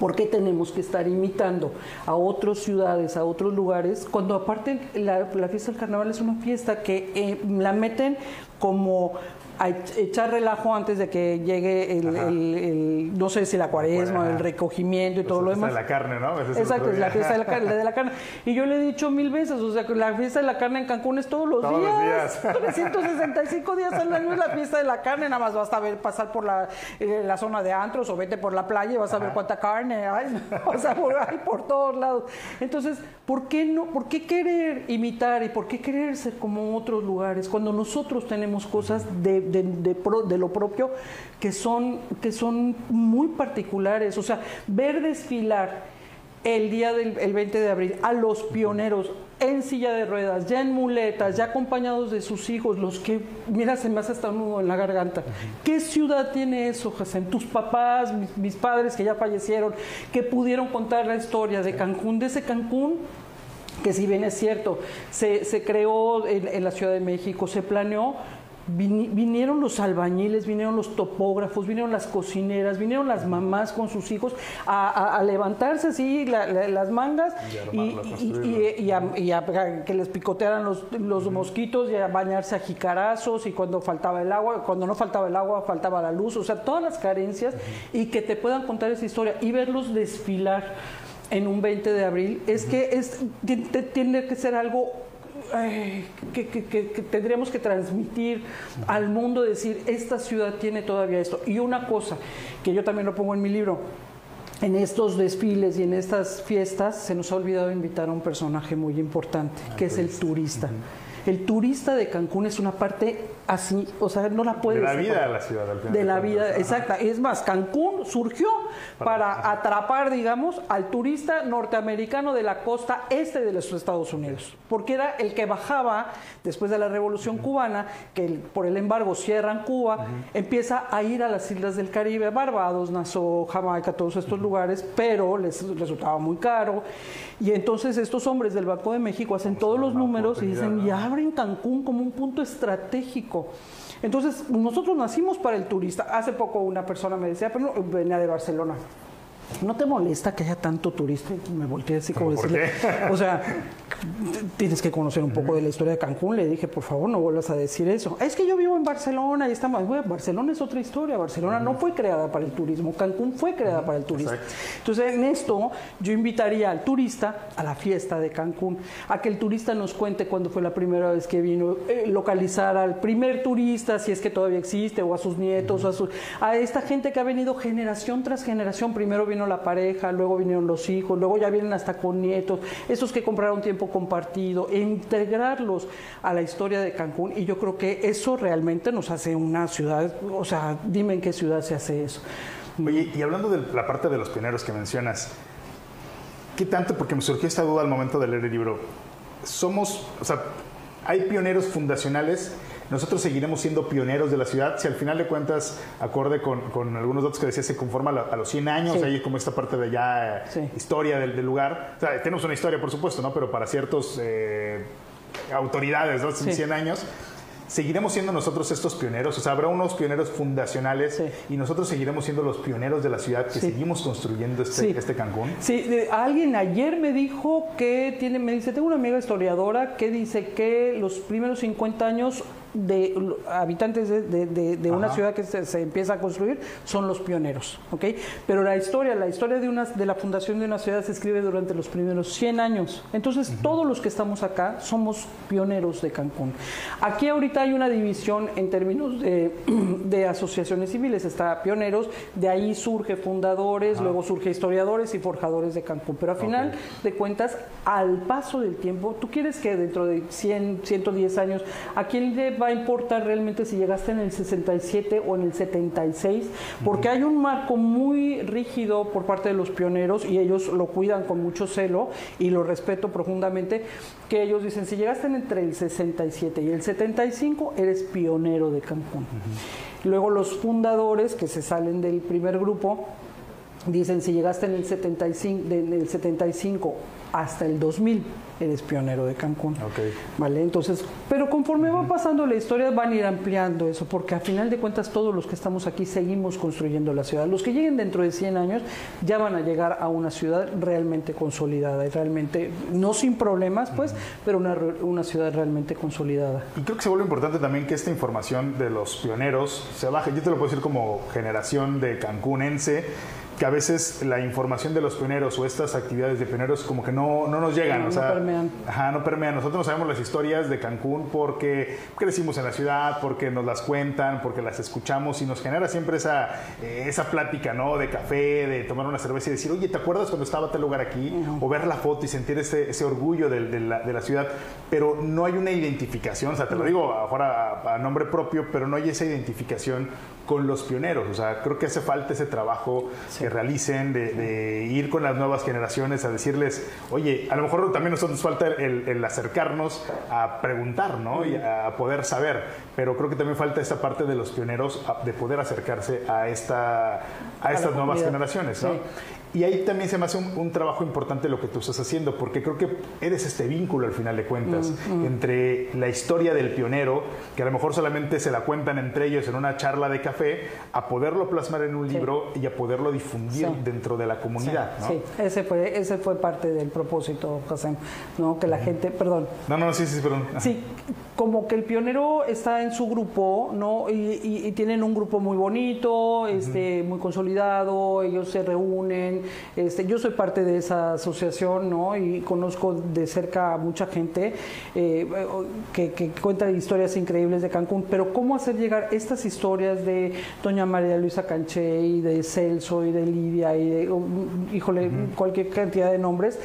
¿Por qué tenemos que estar imitando a otras ciudades, a otros lugares, cuando aparte la, fiesta del carnaval es una fiesta que eh, la meten como a echar relajo antes de que llegue el, no sé si la cuaresma, el recogimiento y todo lo demás. La fiesta de la carne, ¿no? Exacto, es la fiesta de la, carne, de la carne. Y yo le he dicho mil veces, o sea, que la fiesta de la carne en Cancún es todos los todos días. Los días. 365 *laughs* días al año es la fiesta de la carne, nada más basta ver pasar por la, eh, la zona de antros o vete por la playa y vas a ver cuánta carne hay, *laughs* o sea, por, hay por todos lados. Entonces, ¿por qué no, por qué querer imitar y por qué querer ser como otros lugares cuando nosotros tenemos cosas de de, lo propio que son, que son muy particulares. O sea, ver desfilar el día del 20 de abril a los pioneros en silla de ruedas, ya en muletas, ya acompañados de sus hijos, los que, mira, se me hace hasta un nudo en la garganta. ¿Qué ciudad tiene eso, Jacen? Tus papás, mis, padres que ya fallecieron, que pudieron contar la historia de Cancún, de ese Cancún que si bien es cierto, se, se creó en, la Ciudad de México, se planeó, vinieron los albañiles, vinieron los topógrafos, vinieron las cocineras, vinieron las mamás con sus hijos a, levantarse así las mangas y, a, que les picotearan los, los mosquitos y a bañarse a jicarazos y cuando faltaba el agua, cuando no faltaba el agua, faltaba la luz, o sea, todas las carencias y que te puedan contar esa historia y verlos desfilar en un 20 de abril, es que es, tiene que ser algo que, tendríamos que transmitir al mundo, decir, esta ciudad tiene todavía esto. Y una cosa, que yo también lo pongo en mi libro, en estos desfiles y en estas fiestas se nos ha olvidado invitar a un personaje muy importante, que es el turista. El turista de Cancún es una parte así, o sea, no la puedes... De la vida de la ciudad, al final. De la vida, exacta. Es más, Cancún surgió para, atrapar, digamos, al turista norteamericano de la costa este de los Estados Unidos, porque era el que bajaba después de la Revolución Cubana, que por el embargo cierran Cuba, empieza a ir a las islas del Caribe, Barbados, Nassau, Jamaica, todos estos lugares, pero les resultaba muy caro. Y entonces estos hombres del Banco de México hacen todos los números y dicen, y abren Cancún como un punto estratégico entonces, nosotros nacimos para el turista. Hace poco una persona me decía, pero no, venía de Barcelona. ¿No te molesta que haya tanto turista? Me volteé así como decirle. *laughs* O sea, tienes que conocer un poco de la historia de Cancún. Le dije, por favor, no vuelvas a decir eso. Es que yo vivo en Barcelona y estamos. Bueno, Barcelona es otra historia. Barcelona no fue creada para el turismo. Cancún fue creada para el turismo. Entonces, en esto, yo invitaría al turista a la fiesta de Cancún, a que el turista nos cuente cuándo fue la primera vez que vino, eh, localizar al primer turista, si es que todavía existe, o a sus nietos, o a, a esta gente que ha venido generación tras generación. Primero vino la pareja, luego vinieron los hijos, luego ya vienen hasta con nietos, esos que compraron tiempo compartido, e integrarlos a la historia de Cancún. Y yo creo que eso realmente nos hace una ciudad, o sea, dime en qué ciudad se hace eso. Oye, y hablando de la parte de los pioneros que mencionas, ¿qué tanto? Porque me surgió esta duda al momento de leer el libro. Somos, o sea, hay pioneros fundacionales nosotros seguiremos siendo pioneros de la ciudad. Si al final de cuentas, acorde con, algunos datos que decía, se conforma a, los 100 años, ahí como esta parte de ya historia del, lugar. O sea, tenemos una historia, por supuesto, ¿no? Pero para ciertas eh, autoridades, ¿no? 100 años seguiremos siendo nosotros estos pioneros, o sea, habrá unos pioneros fundacionales y nosotros seguiremos siendo los pioneros de la ciudad que seguimos construyendo este, este Cancún. Sí, alguien ayer me dijo que tiene, me dice, tengo una amiga historiadora que dice que los primeros 50 años de habitantes de, una ciudad que se, empieza a construir son los pioneros, ¿ok? Pero la historia, la historia de, una, de la fundación de una ciudad se escribe durante los primeros 100 años. Entonces, todos los que estamos acá somos pioneros de Cancún. Aquí ahorita hay una división en términos de, *clears throat* asociaciones civiles, está pioneros, de ahí surge fundadores, luego surge historiadores y forjadores de Cancún. Pero al final de cuentas, al paso del tiempo, tú quieres que dentro de 100, 110 años, ¿a quién le va a importar realmente si llegaste en el 67 o en el 76, porque hay un marco muy rígido por parte de los pioneros y ellos lo cuidan con mucho celo y lo respeto profundamente, que ellos dicen, si llegaste entre el 67 y el 75, eres pionero de Cancún. Luego los fundadores que se salen del primer grupo, dicen, si llegaste en el 75, en el 75 hasta el 2000 eres pionero de Cancún. ¿Vale? Entonces, pero conforme va pasando la historia van a ir ampliando eso, porque a final de cuentas todos los que estamos aquí seguimos construyendo la ciudad. Los que lleguen dentro de 100 años ya van a llegar a una ciudad realmente consolidada y realmente, no sin problemas, pues, pero una, una ciudad realmente consolidada. Y creo que se vuelve importante también que esta información de los pioneros se baje, yo te lo puedo decir como generación de cancunense, que a veces la información de los pioneros o estas actividades de pioneros como que no, no nos llegan. No, o sea, no permean. Ajá, no permean. Nosotros no sabemos las historias de Cancún porque crecimos en la ciudad, porque nos las cuentan, porque las escuchamos y nos genera siempre esa, eh, esa plática, ¿no? De café, de tomar una cerveza y decir, oye, ¿te acuerdas cuando estaba tal lugar aquí? O ver la foto y sentir ese, ese orgullo de, de, la, de, la, ciudad. Pero no hay una identificación, o sea, te lo digo ahora a, a nombre propio, pero no hay esa identificación con los pioneros. O sea, creo que hace falta ese trabajo sí. que realicen de, de, ir con las nuevas generaciones a decirles, oye, a lo mejor también nosotros falta el, el acercarnos a preguntar, ¿no? Y a poder saber. Pero creo que también falta esta parte de los pioneros de poder acercarse a, esta, a, a estas nuevas generaciones, ¿no? Sí. Y ahí también se me hace un, un, trabajo importante lo que tú estás haciendo, porque creo que eres este vínculo al final de cuentas mm, mm. entre la historia del pionero, que a lo mejor solamente se la cuentan entre ellos en una charla de café, a poderlo plasmar en un libro y a poderlo difundir sí. dentro de la comunidad. Sí, ¿no? ese, fue, ese fue parte del propósito, José, ¿no? que la gente, perdón. No, no, sí, sí, perdón. Sí, como que el pionero está en su grupo, ¿no? Y, y, y tienen un grupo muy bonito, este, uh -huh. muy consolidado, ellos se reúnen este, yo soy parte de esa asociación ¿no? y conozco de cerca a mucha gente eh, que, que, cuenta historias increíbles de Cancún, pero ¿cómo hacer llegar estas historias de doña María Luisa Canché y de Celso y de Lidia y de, híjole, uh -huh. cualquier cantidad de nombres?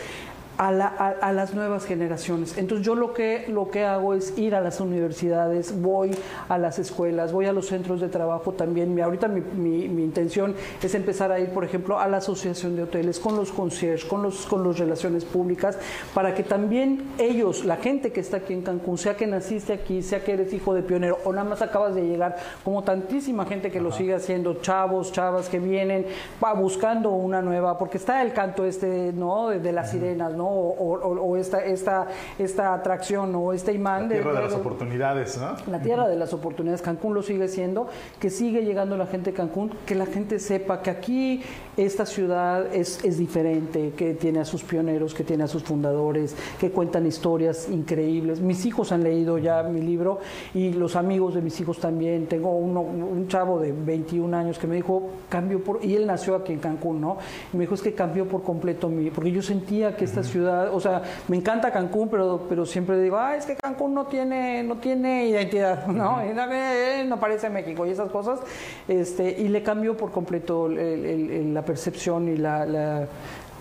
A, la, a, a, las nuevas generaciones. Entonces yo lo que, lo que hago es ir a las universidades, voy a las escuelas, voy a los centros de trabajo también. Mi, ahorita mi, mi, mi, intención es empezar a ir, por ejemplo, a la asociación de hoteles, con los concierges, con los, con los relaciones públicas, para que también ellos, la gente que está aquí en Cancún, sea que naciste aquí, sea que eres hijo de pionero o nada más acabas de llegar, como tantísima gente que Ajá. lo sigue haciendo, chavos, chavas que vienen, va buscando una nueva, porque está el canto este, ¿no? De, de las Ajá. sirenas, ¿no? O, o, o, esta, esta, esta atracción o este imán. La tierra de, de, de, las oportunidades, ¿no? La tierra de las oportunidades. Cancún lo sigue siendo, que sigue llegando la gente Cancún, que la gente sepa que aquí esta ciudad es, es diferente, que tiene a sus pioneros, que tiene a sus fundadores, que cuentan historias increíbles. Mis hijos han leído ya mi libro y los amigos de mis hijos también. Tengo uno, un chavo de 21 años que me dijo, cambio por, y él nació aquí en Cancún, ¿no? Y me dijo, es que cambió por completo mi, porque yo sentía que esta ciudad, o sea, me encanta Cancún, pero, pero siempre digo, ah, es que Cancún no tiene, no tiene identidad, *laughs* ¿no? Uh -huh. no, no parece México y esas cosas. Este, y le cambió por completo el, el, el, la percepción y la, la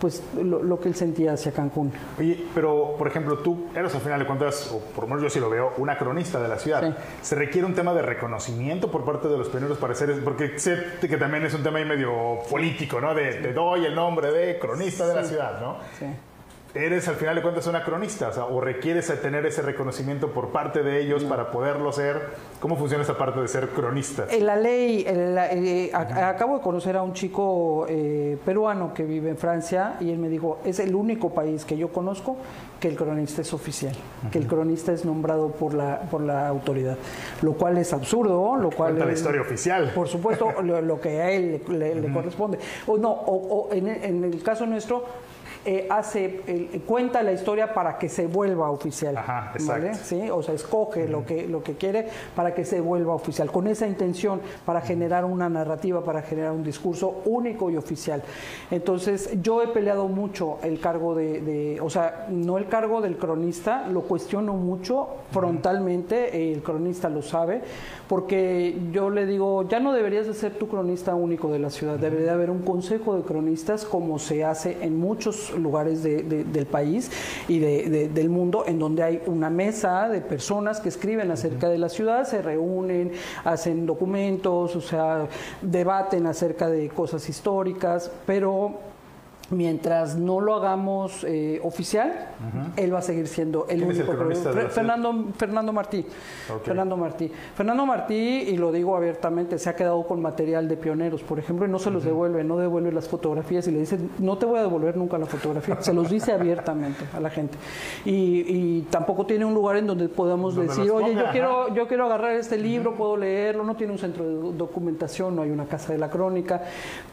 pues lo, lo, que él sentía hacia Cancún. Oye, pero por ejemplo, tú eres al final de cuentas, o por lo menos yo sí lo veo, una cronista de la ciudad. Sí. ¿Se requiere un tema de reconocimiento por parte de los pioneros para ser, porque sé que también es un tema ahí medio político, ¿no? De te doy el nombre de cronista de la ciudad, ¿no? Sí eres al final de cuentas una cronista, o, sea, o requieres tener ese reconocimiento por parte de ellos no. para poderlo ser. ¿Cómo funciona esa parte de ser cronista? En la ley, la, eh, acabo de conocer a un chico eh, peruano que vive en Francia y él me dijo, es el único país que yo conozco que el cronista es oficial, uh -huh. que el cronista es nombrado por la, por la autoridad, lo cual es absurdo, lo cual... Cuenta la historia oficial. Por supuesto, lo, lo, que a él le, le, uh -huh. le corresponde. O no, o, o en, en el caso nuestro, eh, hace eh, cuenta la historia para que se vuelva oficial. Ajá, ¿vale? ¿Sí? O sea, escoge uh -huh. lo, que, lo que quiere para que se vuelva oficial, con esa intención para generar una narrativa, para generar un discurso único y oficial. Entonces, yo he peleado mucho el cargo de, de o sea, no el cargo del cronista, lo cuestiono mucho frontalmente, el cronista lo sabe, porque yo le digo, ya no deberías de ser tu cronista único de la ciudad, debería haber un consejo de cronistas como se hace en muchos lugares de, de, del país y de, del mundo, en donde hay una mesa de personas que escriben acerca de la ciudad, se reúnen, hacen documentos, o sea, debaten acerca de cosas históricas, pero mientras no lo hagamos eh, oficial, él va a seguir siendo el ¿Quién es el único la ciudad? Fernando Fernando Martí. Fernando Martí. Fernando Martí, y lo digo abiertamente, se ha quedado con material de pioneros, por ejemplo, y no se los devuelve, no devuelve las fotografías y le dice, no te voy a devolver nunca la fotografía. *laughs* Se los dice abiertamente a la gente. Y, y tampoco tiene un lugar en donde podamos Donde decir, oye, yo ajá. quiero, yo quiero agarrar este libro, puedo leerlo, no tiene un centro de do- documentación, no hay una casa de la crónica,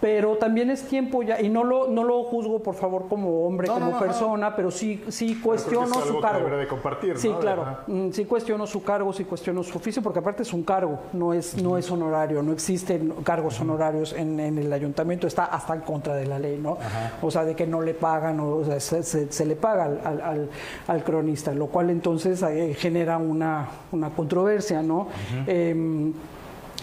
pero también es tiempo ya, y no lo, no lo juzgo, por favor, como hombre, No, como no, no. persona, pero sí, sí cuestiono su cargo. debería de compartir, Sí, ¿no? claro. Ajá. Mm, Sí cuestiono su cargo, sí cuestiono su oficio, porque aparte es un cargo, no es, no es honorario, no existen cargos honorarios en, en el ayuntamiento, está hasta en contra de la ley, ¿no? O sea, de que no le pagan, o, o sea, se, se- se le paga al, al- al- al cronista, lo cual entonces eh, genera una, una controversia, ¿no?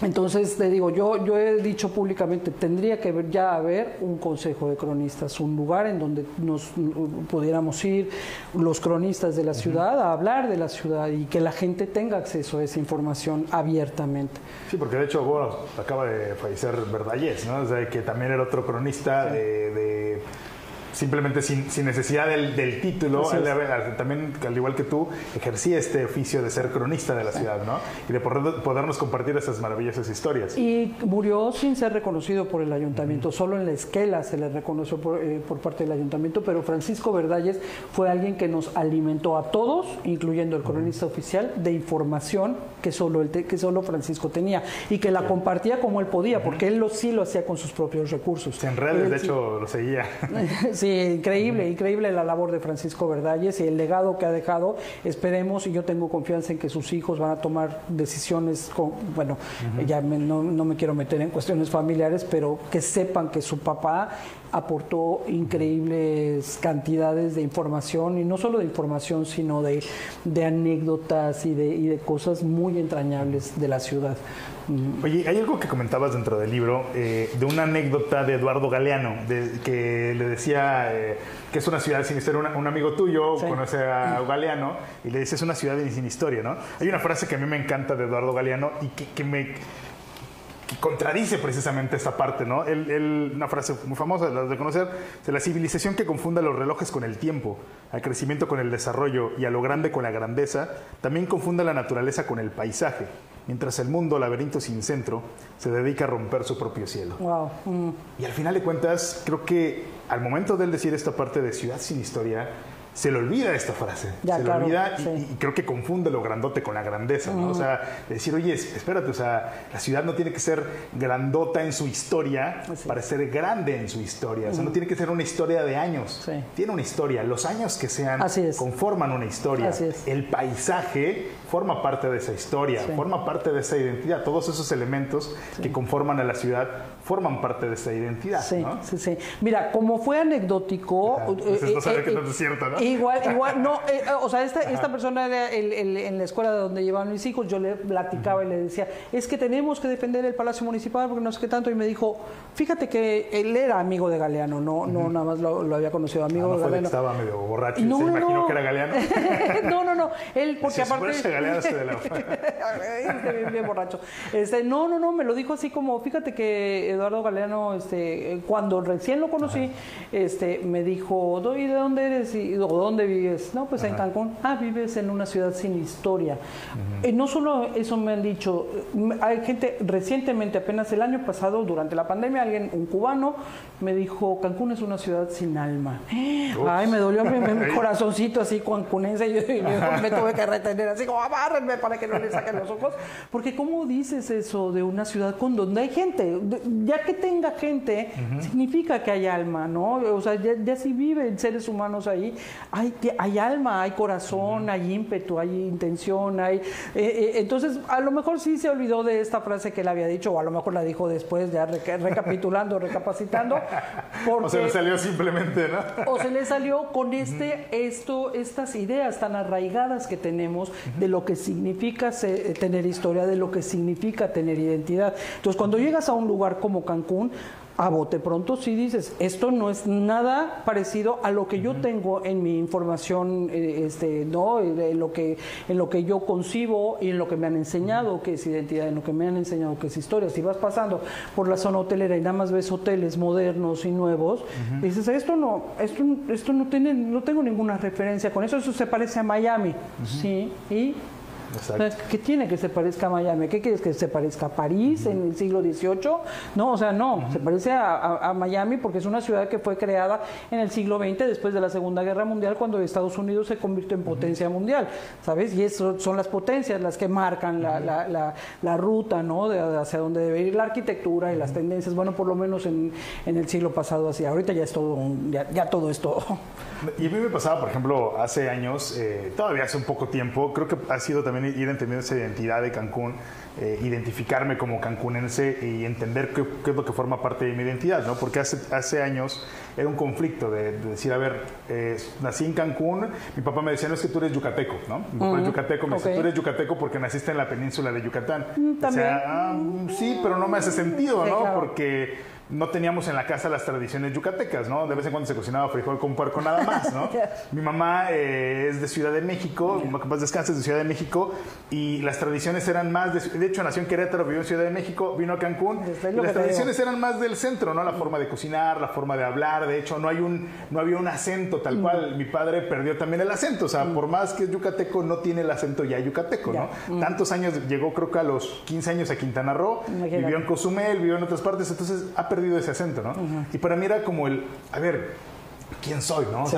Entonces, te digo, yo, yo he dicho públicamente, tendría que ya haber un consejo de cronistas, un lugar en donde nos mm, pudiéramos ir los cronistas de la ciudad a hablar de la ciudad y que la gente tenga acceso a esa información abiertamente. Sí, porque de hecho, bueno, acaba de fallecer Verdallés, ¿no? O sea, que también era otro cronista de, de- simplemente sin, sin necesidad del, del título, él también, al igual que tú, ejercía este oficio de ser cronista de la ciudad, ¿no? Y de poder- podernos compartir esas maravillosas historias. Y murió sin ser reconocido por el ayuntamiento, solo en la esquela se le reconoció por, eh, por parte del ayuntamiento, pero Francisco Verdalles fue alguien que nos alimentó a todos, incluyendo el cronista oficial, de información que solo, él te- que solo Francisco tenía y que la compartía como él podía, porque él lo, sí lo hacía con sus propios recursos. En redes, Él de sí- hecho, lo seguía. *laughs* *laughs* Sí, increíble, increíble la labor de Francisco Verdalles y el legado que ha dejado. Esperemos y yo tengo confianza en que sus hijos van a tomar decisiones, con, bueno, ya me- no, no me quiero meter en cuestiones familiares, pero que sepan que su papá aportó increíbles cantidades de información y no solo de información, sino de, de anécdotas y de, y de cosas muy entrañables de la ciudad. Oye, hay algo que comentabas dentro del libro, eh, de una anécdota de Eduardo Galeano, de, que le decía eh, que es una ciudad sin historia. Una- un amigo tuyo Sí. conoce a Galeano y le dice es una ciudad sin historia, ¿no? Hay una frase que a mí me encanta de Eduardo Galeano y que, que me contradice precisamente esta parte, ¿no? Él, él- una frase muy famosa, la de conocer, de la civilización que confunda los relojes con el tiempo, al crecimiento con el desarrollo y a lo grande con la grandeza, también confunda la naturaleza con el paisaje, mientras el mundo, laberinto sin centro, se dedica a romper su propio cielo. Wow. mm. Y al final de cuentas, creo que al momento de él decir esta parte de ciudad sin historia, se le olvida esta frase. Ya, se claro, le olvida y- sí. y, creo que confunde lo grandote con la grandeza, ¿no? O sea, decir, oye, es- espérate, o sea, la ciudad no tiene que ser grandota en su historia para ser grande en su historia. O sea, no tiene que ser una historia de años. Sí. Tiene una historia. Los años que sean conforman una historia. El paisaje forma parte de esa historia, forma parte de esa identidad. Todos esos elementos que conforman a la ciudad forman parte de esa identidad. Sí, ¿no? sí, sí. Mira, como fue anecdótico. Igual, igual, no, eh, eh, o sea, esta, esta persona era el- el- en la escuela de donde llevaban mis hijos, yo le platicaba y le decía, es que tenemos que defender el Palacio Municipal porque no sé qué tanto, y me dijo, fíjate que él era amigo de Galeano, no, no nada más lo, lo había conocido, Ah, amigo no de Galeano. estaba medio borracho No, se no, imaginó no. que era Galeano. *laughs* no, no, no. Él, porque Si aparte. Galeano, se de la- *laughs* bien, bien borracho. Este, no, no, no, me lo dijo así como, fíjate que Eduardo Galeano, este, cuando recién lo conocí, este, me dijo, "Do- ¿y de dónde eres? ¿Y o dónde vives? No, pues en Cancún. Ah, vives en una ciudad sin historia. Y no solo eso me han dicho, m- hay gente, recientemente, apenas el año pasado, durante la pandemia, alguien, un cubano, me dijo, Cancún es una ciudad sin alma. Ay, me dolió mi, *laughs* corazoncito así cancunense y yo, yo me *laughs* tuve que retener así como abárrenme para que no le saquen los ojos. Porque ¿cómo dices eso de una ciudad con donde hay gente? Ya que tenga gente, significa que hay alma, ¿no? O sea, ya, ya si viven seres humanos ahí, hay, hay alma, hay corazón, hay ímpetu, hay intención, hay... eh, eh, entonces, a lo mejor sí se olvidó de esta frase que él había dicho, o a lo mejor la dijo después, ya reca- recapitulando, recapacitando. Porque, *laughs* O se le salió simplemente, ¿no? o se le *laughs* salió con este, esto, estas ideas tan arraigadas que tenemos de lo que significa se- tener historia, de lo que significa tener identidad. Entonces, cuando llegas a un lugar como Cancún, a bote pronto sí dices, esto no es nada parecido a lo que yo tengo en mi información, eh, este, ¿no? En lo, que, en lo que yo concibo y en lo que me han enseñado que es identidad, en lo que me han enseñado que es historia. Si vas pasando por la zona hotelera y nada más ves hoteles modernos y nuevos, dices, esto no, esto, esto no tiene, no tengo ninguna referencia con eso, eso se parece a Miami, ¿sí? Y ¿Qué tiene que se parezca a Miami? ¿Qué quieres que se parezca a París en el siglo XVIII? No, o sea, no, se parece a, Miami porque es una ciudad que fue creada en el siglo XX después de la Segunda Guerra Mundial cuando Estados Unidos se convirtió en potencia mundial, ¿sabes? Y eso son las potencias las que marcan la, ruta, ¿no? De, hacia dónde debe ir la arquitectura y las tendencias, bueno, por lo menos en, el siglo pasado así. Ahorita ya es todo, ya, todo es todo. Y a mí me pasaba, por ejemplo, hace años, eh, todavía hace un poco tiempo, creo que ha sido también ir entendiendo esa identidad de Cancún, eh, identificarme como cancunense y entender qué, es lo que forma parte de mi identidad, ¿no? Porque hace, hace años era un conflicto de, decir, a ver, eh, nací en Cancún, mi papá me decía, no es que tú eres yucateco, ¿no? Mi papá es yucateco, me dice, tú eres yucateco porque naciste en la península de Yucatán. Mm, o sea, ah, sí, pero no me hace sentido, ¿no? Porque no teníamos en la casa las tradiciones yucatecas, ¿no? De vez en cuando se cocinaba frijol con puerco nada más, ¿no? *laughs* Mi mamá eh, es de Ciudad de México, mi papá descansa es de Ciudad de México y las tradiciones eran más, de, de, hecho nació en Querétaro, vivió en Ciudad de México, vino a Cancún y las tradiciones eran más del centro, ¿no? La forma de cocinar, la forma de hablar, de hecho no hay un, no había un acento tal cual, mi padre perdió también el acento, o sea, por más que es yucateco no tiene el acento ya yucateco, ¿no? Tantos años, llegó creo que a los 15 años a Quintana Roo, vivió en Cozumel, vivió en otras partes, entonces perdido ese acento, ¿no? Y para mí era como el, a ver, quién soy, ¿no? sí,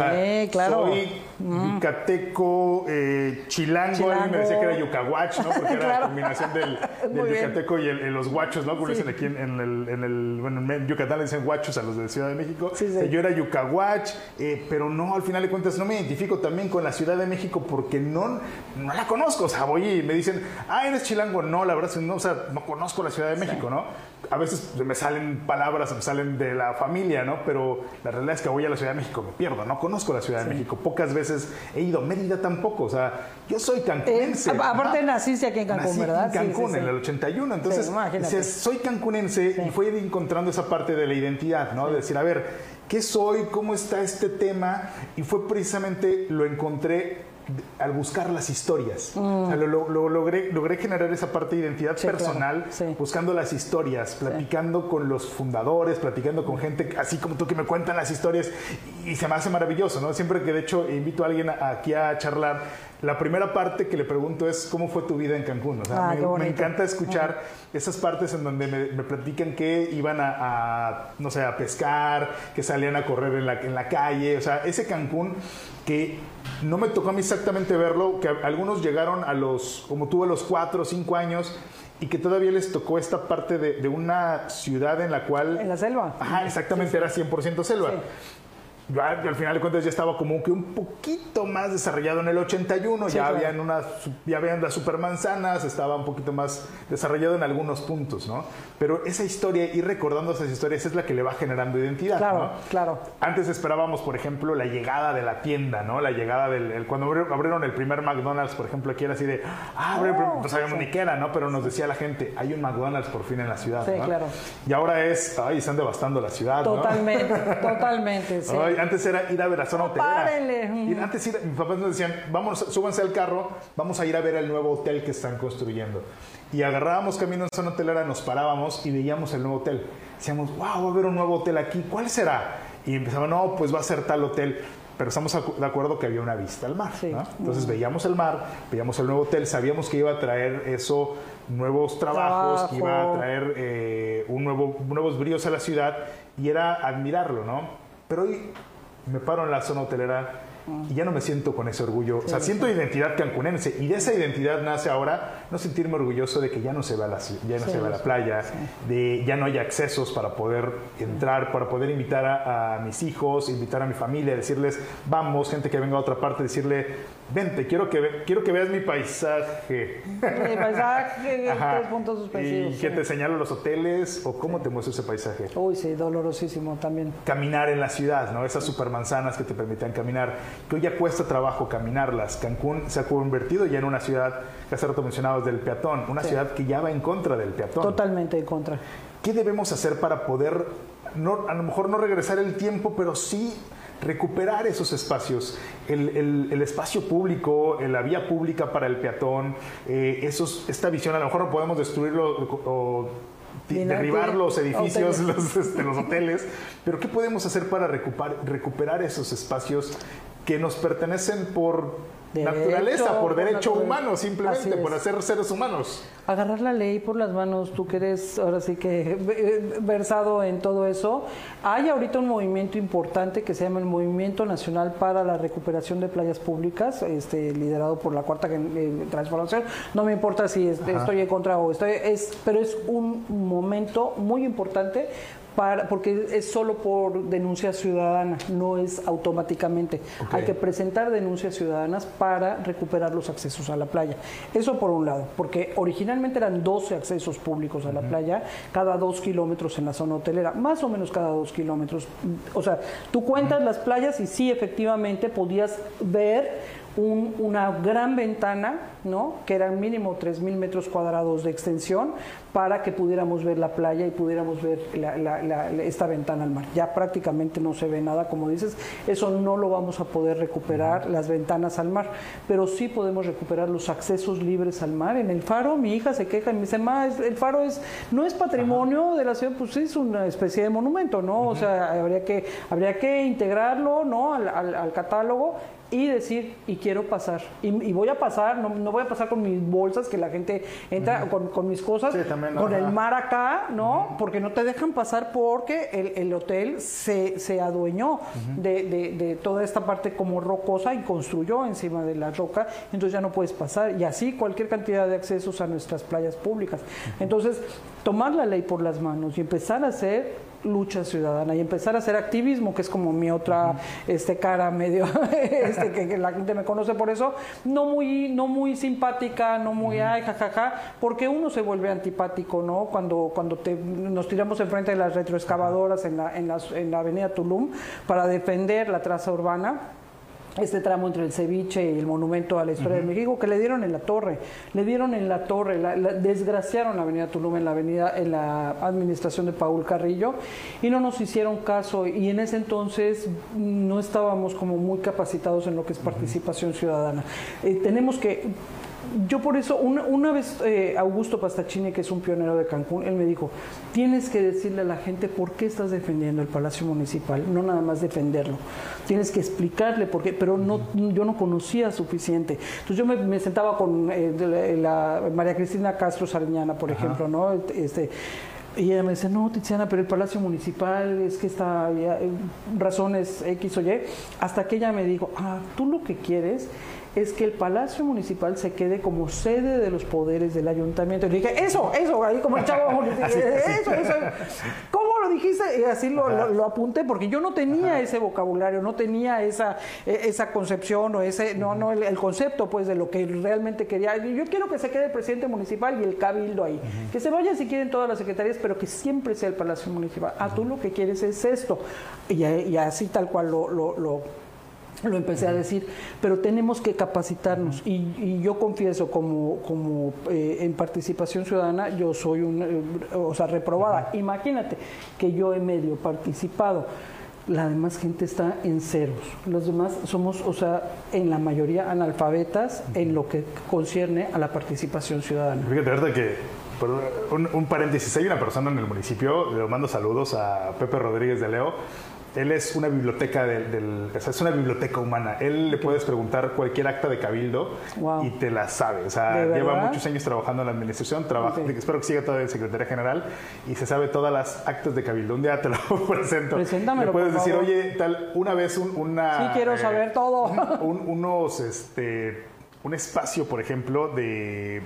claro. Soy yucateco, eh, chilango, a mí me decía que era yucahuach, ¿no? Porque *laughs* era la combinación del, *laughs* yucateco y los guachos, ¿no? Como dicen aquí en, el, en el, bueno, en Yucatán le dicen guachos a los de Ciudad de México. Yo era yucahuach, eh, pero no, al final de cuentas no me identifico también con la Ciudad de México porque no, no la conozco, o sea, voy y me dicen, ah, eres chilango, no, la verdad, no, o sea, no conozco la Ciudad de México, ¿no? A veces me salen palabras, me salen de la familia, ¿no? Pero la realidad es que voy a la Ciudad de México, me pierdo, no conozco la Ciudad de México, pocas veces he ido. Mérida tampoco, o sea, yo soy cancunense. Eh, aparte naciste aquí en Cancún, ¿verdad? en Cancún, en el 81. Entonces, soy cancunense y fue encontrando esa parte de la identidad, ¿no? De decir, a ver, ¿qué soy? ¿Cómo está este tema? Y fue precisamente, lo encontré al buscar las historias. Mm. lo, logré, logré, generar esa parte de identidad personal, buscando las historias, platicando con los fundadores, platicando con gente así como tú que me cuentan las historias y se me hace maravilloso, ¿no? Siempre que de hecho invito a alguien aquí a charlar, la primera parte que le pregunto es ¿cómo fue tu vida en Cancún? O sea, ah, me, encanta escuchar esas partes en donde me, platican que iban a, no sé, a pescar, que salían a correr en la, en la calle, o sea, ese Cancún que no me tocó a mí exactamente verlo, que algunos llegaron a los, como tú, a los cuatro o cinco años y que todavía les tocó esta parte de, una ciudad en la cual... En la selva. Ajá, exactamente, era 100% selva yo, al final de cuentas ya estaba como que un poquito más desarrollado en el 81, ya, habían unas, ya habían las supermanzanas, estaba un poquito más desarrollado en algunos puntos, ¿no? Pero esa historia, ir recordando esas historias es la que le va generando identidad, claro, Claro, Antes esperábamos, por ejemplo, la llegada de la tienda, ¿no? La llegada del... cuando abrieron el primer McDonald's, por ejemplo, aquí era así de... Ah, oh, no sabíamos ni qué era, ¿no? Pero nos decía la gente, hay un McDonald's por fin en la ciudad, Sí, claro. Y ahora es, ay, están devastando la ciudad, Totalmente, *laughs* totalmente, sí antes era ir a ver la zona hotelera. Y antes mis papás nos decían, vamos, súbanse al carro, vamos a ir a ver el nuevo hotel que están construyendo. Y agarrábamos camino en zona hotelera, nos parábamos y veíamos el nuevo hotel. Decíamos, wow, va a haber un nuevo hotel aquí, ¿cuál será? Y empezaban, no, pues va a ser tal hotel pero estamos de acuerdo que había una vista al mar. Entonces veíamos el mar, veíamos el nuevo hotel, sabíamos que iba a traer eso, nuevos trabajos, que iba a traer eh, un nuevo, nuevos bríos a la ciudad y era admirarlo, ¿no? Pero hoy me paro en la zona hotelera y ya no me siento con ese orgullo. o sea, siento identidad cancunense y de esa identidad nace ahora no sentirme orgulloso de que ya no se va a la, ya no se va a la playa, de ya no hay accesos para poder entrar, para poder invitar a, a, mis hijos, invitar a mi familia, decirles, vamos, gente que venga a otra parte, decirle, Vente, quiero que, quiero que veas mi paisaje. Mi paisaje, *laughs* tres puntos suspensivos. Y que te señalo los hoteles o cómo te muestro ese paisaje. Uy, sí, dolorosísimo también. Caminar en la ciudad, ¿no? Esas supermanzanas que te permitían caminar, que hoy ya cuesta trabajo caminarlas. Cancún se ha convertido ya en una ciudad, que hace rato mencionaba del peatón, una ciudad que ya va en contra del peatón. Totalmente en contra. ¿Qué debemos hacer para poder, no, a lo mejor no regresar el tiempo, pero sí recuperar esos espacios, el, espacio público, la vía pública para el peatón, eh, esos, esta visión, a lo mejor no podemos destruirlo o, derribar los edificios, *laughs* Los, este, los, hoteles, pero ¿qué podemos hacer para recuperar, recuperar esos espacios que nos pertenecen por naturaleza, por derecho humano, simplemente, por hacer seres humanos. Agarrar la ley por las manos, tú que eres ahora sí que eh, versado en todo eso. Hay ahorita un movimiento importante que se llama el Movimiento Nacional para la Recuperación de Playas Públicas, este, liderado por la Cuarta eh, Transformación. No me importa si estoy en contra o estoy, es, pero es un momento muy importante porque es solo por denuncia ciudadana, no es automáticamente. Hay que presentar denuncias ciudadanas para recuperar los accesos a la playa. Eso por un lado, porque originalmente eran 12 accesos públicos a la playa, cada dos kilómetros en la zona hotelera, más o menos cada dos kilómetros. O sea, tú cuentas las playas y sí, efectivamente, podías ver una gran ventana, ¿no? que eran mínimo 3.000 metros cuadrados de extensión, para que pudiéramos ver la playa y pudiéramos ver esta ventana al mar. Ya prácticamente no se ve nada, como dices, eso no lo vamos a poder recuperar, las ventanas al mar, pero sí podemos recuperar los accesos libres al mar. En el faro, mi hija se queja y me dice, ma, el faro es, no es patrimonio de la ciudad, pues es una especie de monumento, ¿no? O sea, habría que, habría que integrarlo, ¿no? al catálogo y decir, y quiero pasar. Y, voy a pasar, no, voy a pasar con mis bolsas, que la gente entra con, mis cosas, con el mar acá, ¿no? Porque no te dejan pasar porque el, hotel se, se adueñó de, toda esta parte como rocosa y construyó encima de la roca, entonces ya no puedes pasar. Y así cualquier cantidad de accesos a nuestras playas públicas. Entonces, tomar la ley por las manos y empezar a hacer lucha ciudadana y empezar a hacer activismo, que es como mi otra este, cara medio, *laughs* este, que, la gente me conoce por eso, no muy, no muy simpática, no muy, ay, jajaja, porque uno se vuelve antipático, ¿no? Cuando, cuando te, nos tiramos enfrente de las retroexcavadoras en la, en, la, en la avenida Tulum para defender la traza urbana este tramo entre el ceviche y el monumento a la historia de México, que le dieron en la torre, le dieron en la torre, la, desgraciaron la avenida Tulum en la avenida, en la administración de Paul Carrillo, y no nos hicieron caso, y en ese entonces no estábamos como muy capacitados en lo que es participación ciudadana. Eh, tenemos que yo por eso, una, vez eh, Augusto Pastachini, que es un pionero de Cancún, él me dijo, tienes que decirle a la gente por qué estás defendiendo el Palacio Municipal, no nada más defenderlo. Tienes que explicarle por qué, pero no, yo no conocía suficiente. Entonces yo me, sentaba con eh, la, María Cristina Castro Sariñana, por ejemplo, ¿no? Este, y ella me dice, no, Tiziana, pero el Palacio Municipal es que está, eh, razones X o Y, hasta que ella me dijo, ah, tú lo que quieres es que el Palacio Municipal se quede como sede de los poderes del ayuntamiento. Y dije, eso, eso, ahí como el chavo, *laughs* eso, eso. ¿Cómo lo dijiste? Y así lo, apunté porque yo no tenía ese vocabulario, no tenía esa, e, esa concepción o ese, no, no, el, concepto pues de lo que realmente quería. Yo quiero que se quede el presidente municipal y el cabildo ahí. Que se vaya si quieren todas las secretarías, pero que siempre sea el Palacio Municipal. Ah, tú lo que quieres es esto. Y, así tal cual lo, lo *laughs* lo empecé a decir, pero tenemos que capacitarnos y, yo confieso como, como eh, en participación ciudadana yo soy una, eh, o sea, reprobada. Imagínate que yo he medio participado. La demás gente está en ceros. Los demás somos, o sea, en la mayoría analfabetas en lo que concierne a la participación ciudadana. Fíjate, verdad que un, un, paréntesis, hay una persona en el municipio, le mando saludos a Pepe Rodríguez de Leo, él es una biblioteca del, es una biblioteca humana. Él le puedes preguntar cualquier acta de cabildo y te la sabe. O sea, lleva muchos años trabajando en la administración, trabaja, espero que siga todavía en Secretaría General y se sabe todas las actas de cabildo. Un día te lo *laughs* presento. Preséntamelo, Le puedes decir, oye, tal, una vez una... Sí, quiero saber todo. unos, este, un espacio, por ejemplo, de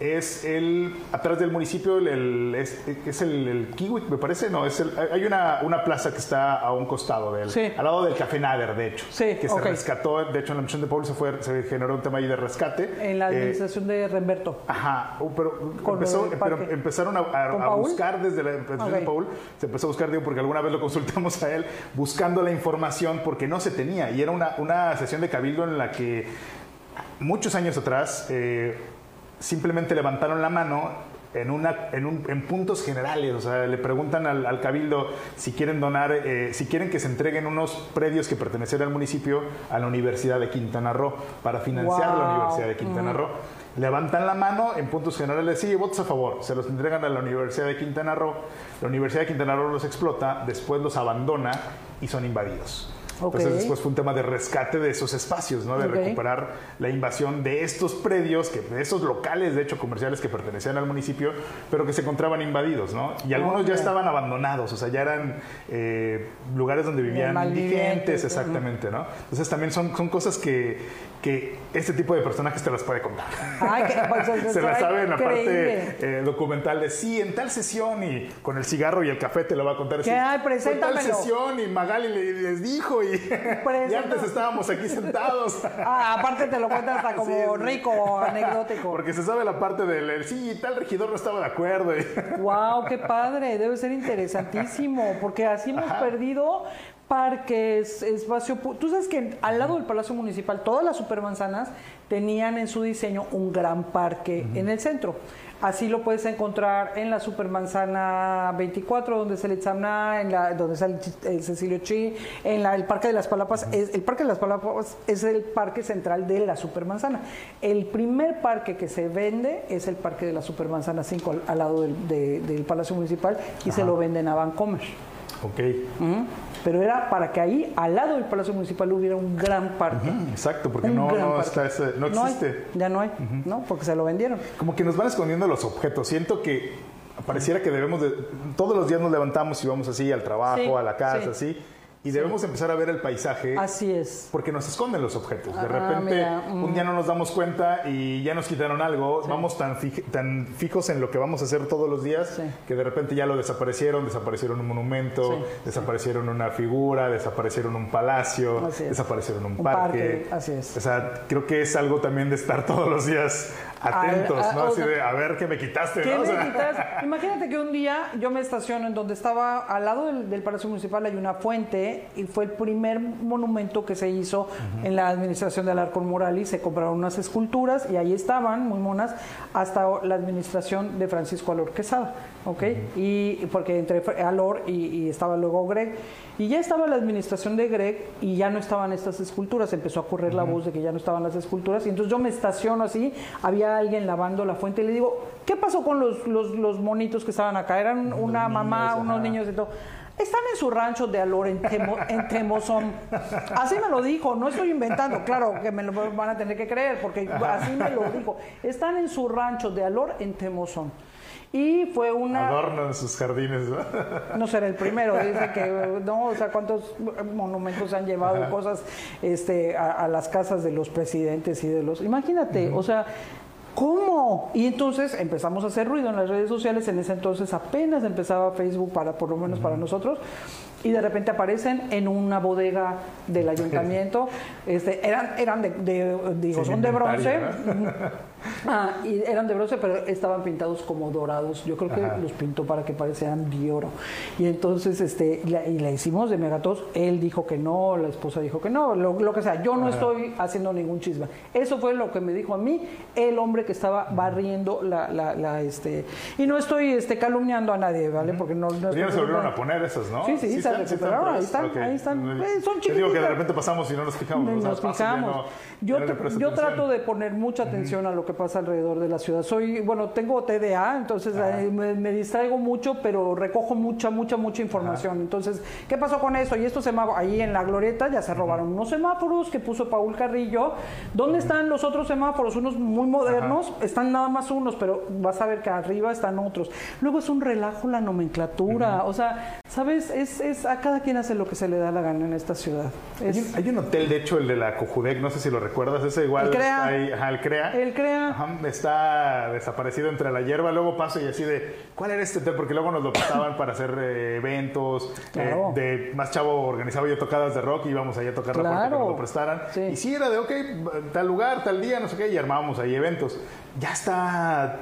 es el atrás del municipio el, es, el, el, Kiwi, me parece no es el, hay una, una, plaza que está a un costado de él al lado del Café Nader de hecho que se rescató de hecho en la misión de Paul se fue se generó un tema ahí de rescate. En la eh, administración de Remberto. ajá uh, pero, empezaron a, buscar desde la administración de Paul se empezó a buscar digo porque alguna vez lo consultamos a él buscando la información porque no se tenía. Y era una, una sesión de cabildo en la que muchos años atrás eh, simplemente levantaron la mano en, una, en, un, en puntos generales, o sea, le preguntan al, al cabildo si quieren donar, eh, si quieren que se entreguen unos predios que pertenecen al municipio a la Universidad de Quintana Roo para financiar la. Universidad de Quintana Roo. Levantan la mano en puntos generales, sí, votos a favor, se los entregan a la Universidad de Quintana Roo, la Universidad de Quintana Roo los explota, después los abandona y son invadidos. Entonces después fue un tema de rescate de esos espacios, ¿no? De recuperar la invasión de estos predios, que, de esos locales, de hecho, comerciales que pertenecían al municipio, pero que se encontraban invadidos, ¿no? Y algunos ya estaban abandonados, o sea, ya eran eh, lugares donde vivían indigentes, exactamente, ¿no? Entonces también son, son cosas que, que este tipo de personajes te las puede contar. Ay, que, pues, *laughs* Se la ay, sabe en la increíble. parte eh, documental de sí, en tal sesión y con el cigarro y el café te lo va a contar. ¿Qué? Ay, "Fue tal preséntamelo". sesión y Magali le- les dijo y, *laughs* y antes estábamos aquí sentados. *laughs* Ah, aparte te lo cuentas hasta como Sí, rico, anecdótico. Porque se sabe la parte del el, sí, tal regidor no estaba de acuerdo. y- Wow, qué padre, debe ser interesantísimo, porque así hemos perdido parques, espacio. Tú sabes que al lado del Palacio Municipal, todas las supermanzanas tenían en su diseño un gran parque en el centro. Así lo puedes encontrar en la Supermanzana 24, donde es el Itzamna, en la, donde está el, el Cecilio Chi, en la- el Parque de las Palapas. Es, el Parque de las Palapas es el parque central de la Supermanzana. El primer parque que se vende es el Parque de la Supermanzana 5, al, al lado del, de- del Palacio Municipal, y se lo venden a Vancomer. Ok. Pero era para que ahí, al lado del Palacio Municipal, hubiera un gran parque. exacto, porque no, no, está ese- no hay, existe. ya no hay, ¿no? Porque se lo vendieron. Como que nos van escondiendo los objetos. Siento que pareciera que debemos de... Todos los días nos levantamos y vamos así al trabajo, Sí, a la casa, sí. así. Y debemos empezar a ver el paisaje. Así es. Porque nos esconden los objetos. De Ah, repente, mm. un día no nos damos cuenta y ya nos quitaron algo. Vamos tan, fij- tan fijos en lo que vamos a hacer todos los días Sí. que de repente ya lo desaparecieron. Desaparecieron un monumento, desaparecieron una figura, desaparecieron un palacio, desaparecieron un, Un parque. parque, así es. O sea, creo que es algo también de estar *laughs* todos los días atentos, Al- a- ¿no? o Así sea, de a ver qué me quitaste, ¿Qué ¿no? O me sea, quitas? *laughs* Imagínate que un día yo me estaciono en donde estaba al lado del, del Palacio Municipal hay una fuente y fue el primer monumento que se hizo en la administración de Alarcón Morales. Se compraron unas esculturas y ahí estaban, muy monas, hasta la administración de Francisco Alor Quesada. ¿Ok? Y porque entre Fr- Alor y, y estaba luego Greg. Y ya estaba la administración de Greg y ya no estaban estas esculturas. Empezó a correr la voz de que ya no estaban las esculturas. Y entonces yo me estaciono así. Había alguien lavando la fuente y le digo, ¿qué pasó con los, los, los monitos que estaban acá? Eran una mamá, unos niños y todo. Están en su rancho de Alor en, Temo- en Temozón. Así me lo dijo, no estoy inventando, claro que me lo van a tener que creer, porque así me lo dijo. Están en su rancho de Alor en Temozón. Y fue una... adornan sus jardines, ¿no? *laughs* No será el primero, dice que no, o sea, cuántos monumentos se han llevado cosas este, a, a las casas de los presidentes y de los. Imagínate, o sea, ¿cómo? Y entonces empezamos a hacer ruido en las redes sociales. En ese entonces apenas empezaba Facebook para, por lo menos para nosotros. Y de repente aparecen en una bodega del ayuntamiento. Este, eran, eran de, de- digo, son de bronce. inventario, Ah, y eran de bronce, pero estaban pintados como dorados. Yo creo que Ajá. los pintó para que parecieran de oro. Y entonces, este, la- y la hicimos de megatos. Él dijo que no, la esposa dijo que no, lo, lo que sea. Yo no estoy haciendo ningún chisme. Eso fue lo que me dijo a mí el hombre que estaba barriendo la, la, la, este, y no estoy, este, calumniando a nadie, ¿vale? Porque no, no ya se volvieron a poner esas, ¿no? Sí, sí, se están- recuperaron, ahí están, ahí están. Eh, son Te digo que de chiquititas. repente pasamos y no nos fijamos. Ni o sea, nos fijamos. no- yo yo trato de poner mucha atención a lo que pasa alrededor de la ciudad. Soy, bueno, tengo TDA, entonces eh, me, me distraigo mucho, pero recojo mucha, mucha, mucha información. Entonces, ¿qué pasó con eso? Y estos semáforos, ahí en la glorieta ya se robaron unos semáforos que puso Paul Carrillo. ¿Dónde están los otros semáforos? Unos muy modernos, están nada más unos, pero vas a ver que arriba están otros. Luego es un relajo la nomenclatura. O sea, ¿sabes? Es, es a cada quien hace lo que se le da la gana en esta ciudad. Hay un, hay un hotel, de hecho, el de la Cojudec, no sé si lo recuerdas, ese igual El CREA. está ahí, ajá, el CREA. El CREA. Ajá, está desaparecido entre la hierba, luego paso y así de, ¿cuál era este hotel? Porque luego nos lo prestaban para hacer eh, eventos, Claro. eh, de más chavo organizaba yo tocadas de rock y íbamos ahí a tocar la puerta que Claro. nos lo prestaran. Sí. Y sí era de, ok, tal lugar, tal día, no sé qué, y armábamos ahí eventos. Ya está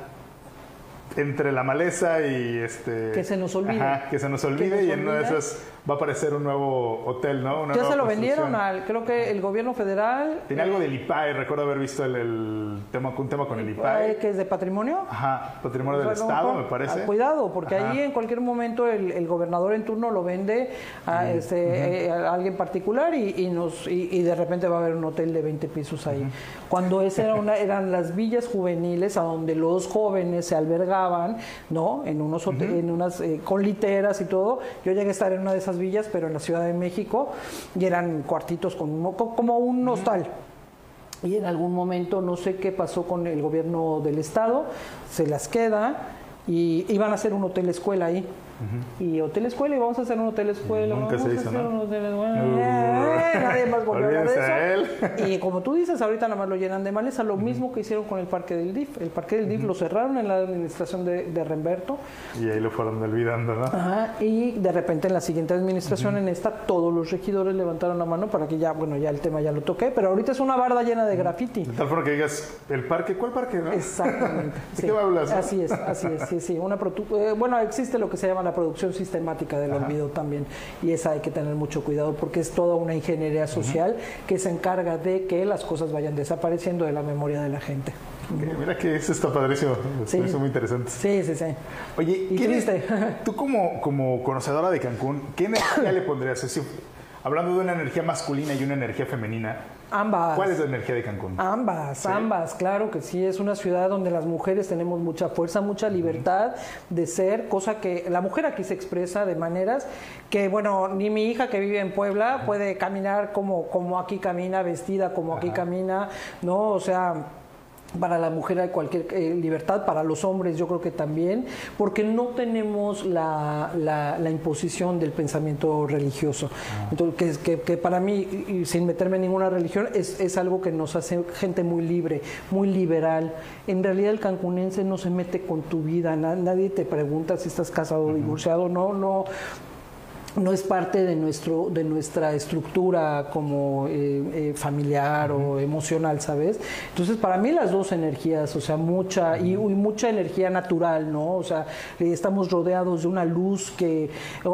entre la maleza y este Que se nos olvide. Ajá, que se nos olvide nos y en una de esas va a aparecer un nuevo hotel, ¿no? ya se lo vendieron al, creo que el gobierno federal. Tiene algo del IPAE, recuerdo haber visto el, tema, un tema con el IPAE. Que es de patrimonio. Ajá, patrimonio del Estado, me parece. Ah, cuidado, porque ahí en cualquier momento el, gobernador en turno lo vende a, este, eh, alguien particular y, nos, y, de repente va a haber un hotel de 20 pisos ahí. Cuando esa era una, eran las villas juveniles a donde los jóvenes se albergaban, ¿no? En unos en unas eh, con literas y todo. Yo llegué a estar en una de esas villas, pero en la Ciudad de México, y eran cuartitos con, como un hostal. Y en algún momento, no sé qué pasó con el gobierno del estado, se las queda y iban a hacer un hotel escuela ahí. Y hotel escuela, y vamos a hacer un hotel escuela. Nunca vamos se hizo, a hacer un hotel escuela. Uh, nadie más volvió a hablar de eso. Y como tú dices, ahorita nada más lo llenan de maleza, lo mismo que hicieron con el parque del DIF. El parque del DIF lo cerraron en la administración de, de Remberto. Y ahí lo fueron olvidando, ¿no? Ajá, y de repente en la siguiente administración, en esta, todos los regidores levantaron la mano para que ya, bueno, ya el tema ya lo toqué, pero ahorita es una barda llena de graffiti. De tal forma que digas, ¿el parque? ¿Cuál parque? No? Exactamente. *laughs* ¿De qué hablas? Así es, así es, sí, sí. Una eh, bueno, existe lo que se llama la producción sistemática del olvido también. Y esa hay que tener mucho cuidado porque es toda una ingeniería social que se encarga de que las cosas vayan desapareciendo de la memoria de la gente. Mira que eso está padrísimo, sí. es muy interesante. Sí, sí, sí. Oye, tú como, como conocedora de Cancún, ¿qué energía le pondrías? hablando de una energía masculina y una energía femenina, Ambas. ¿Cuál es la energía de Cancún? Ambas, ambas, claro que sí. Es una ciudad donde las mujeres tenemos mucha fuerza, mucha libertad de ser, cosa que la mujer aquí se expresa de maneras que, bueno, ni mi hija que vive en Puebla puede caminar como, como aquí camina, vestida como aquí camina, ¿no? O sea para la mujer hay cualquier eh, libertad, para los hombres yo creo que también, porque no tenemos la, la, imposición del pensamiento religioso. Ah. Entonces, que, que, para mí, y sin meterme en ninguna religión, es, es, algo que nos hace gente muy libre, muy liberal. En realidad el cancunense no se mete con tu vida, nadie te pregunta si estás casado o divorciado, no, no, no es parte de nuestro de nuestra estructura como eh, eh, familiar o emocional sabes entonces para mí las dos energías o sea mucha y, mucha energía natural no o sea estamos rodeados de una luz que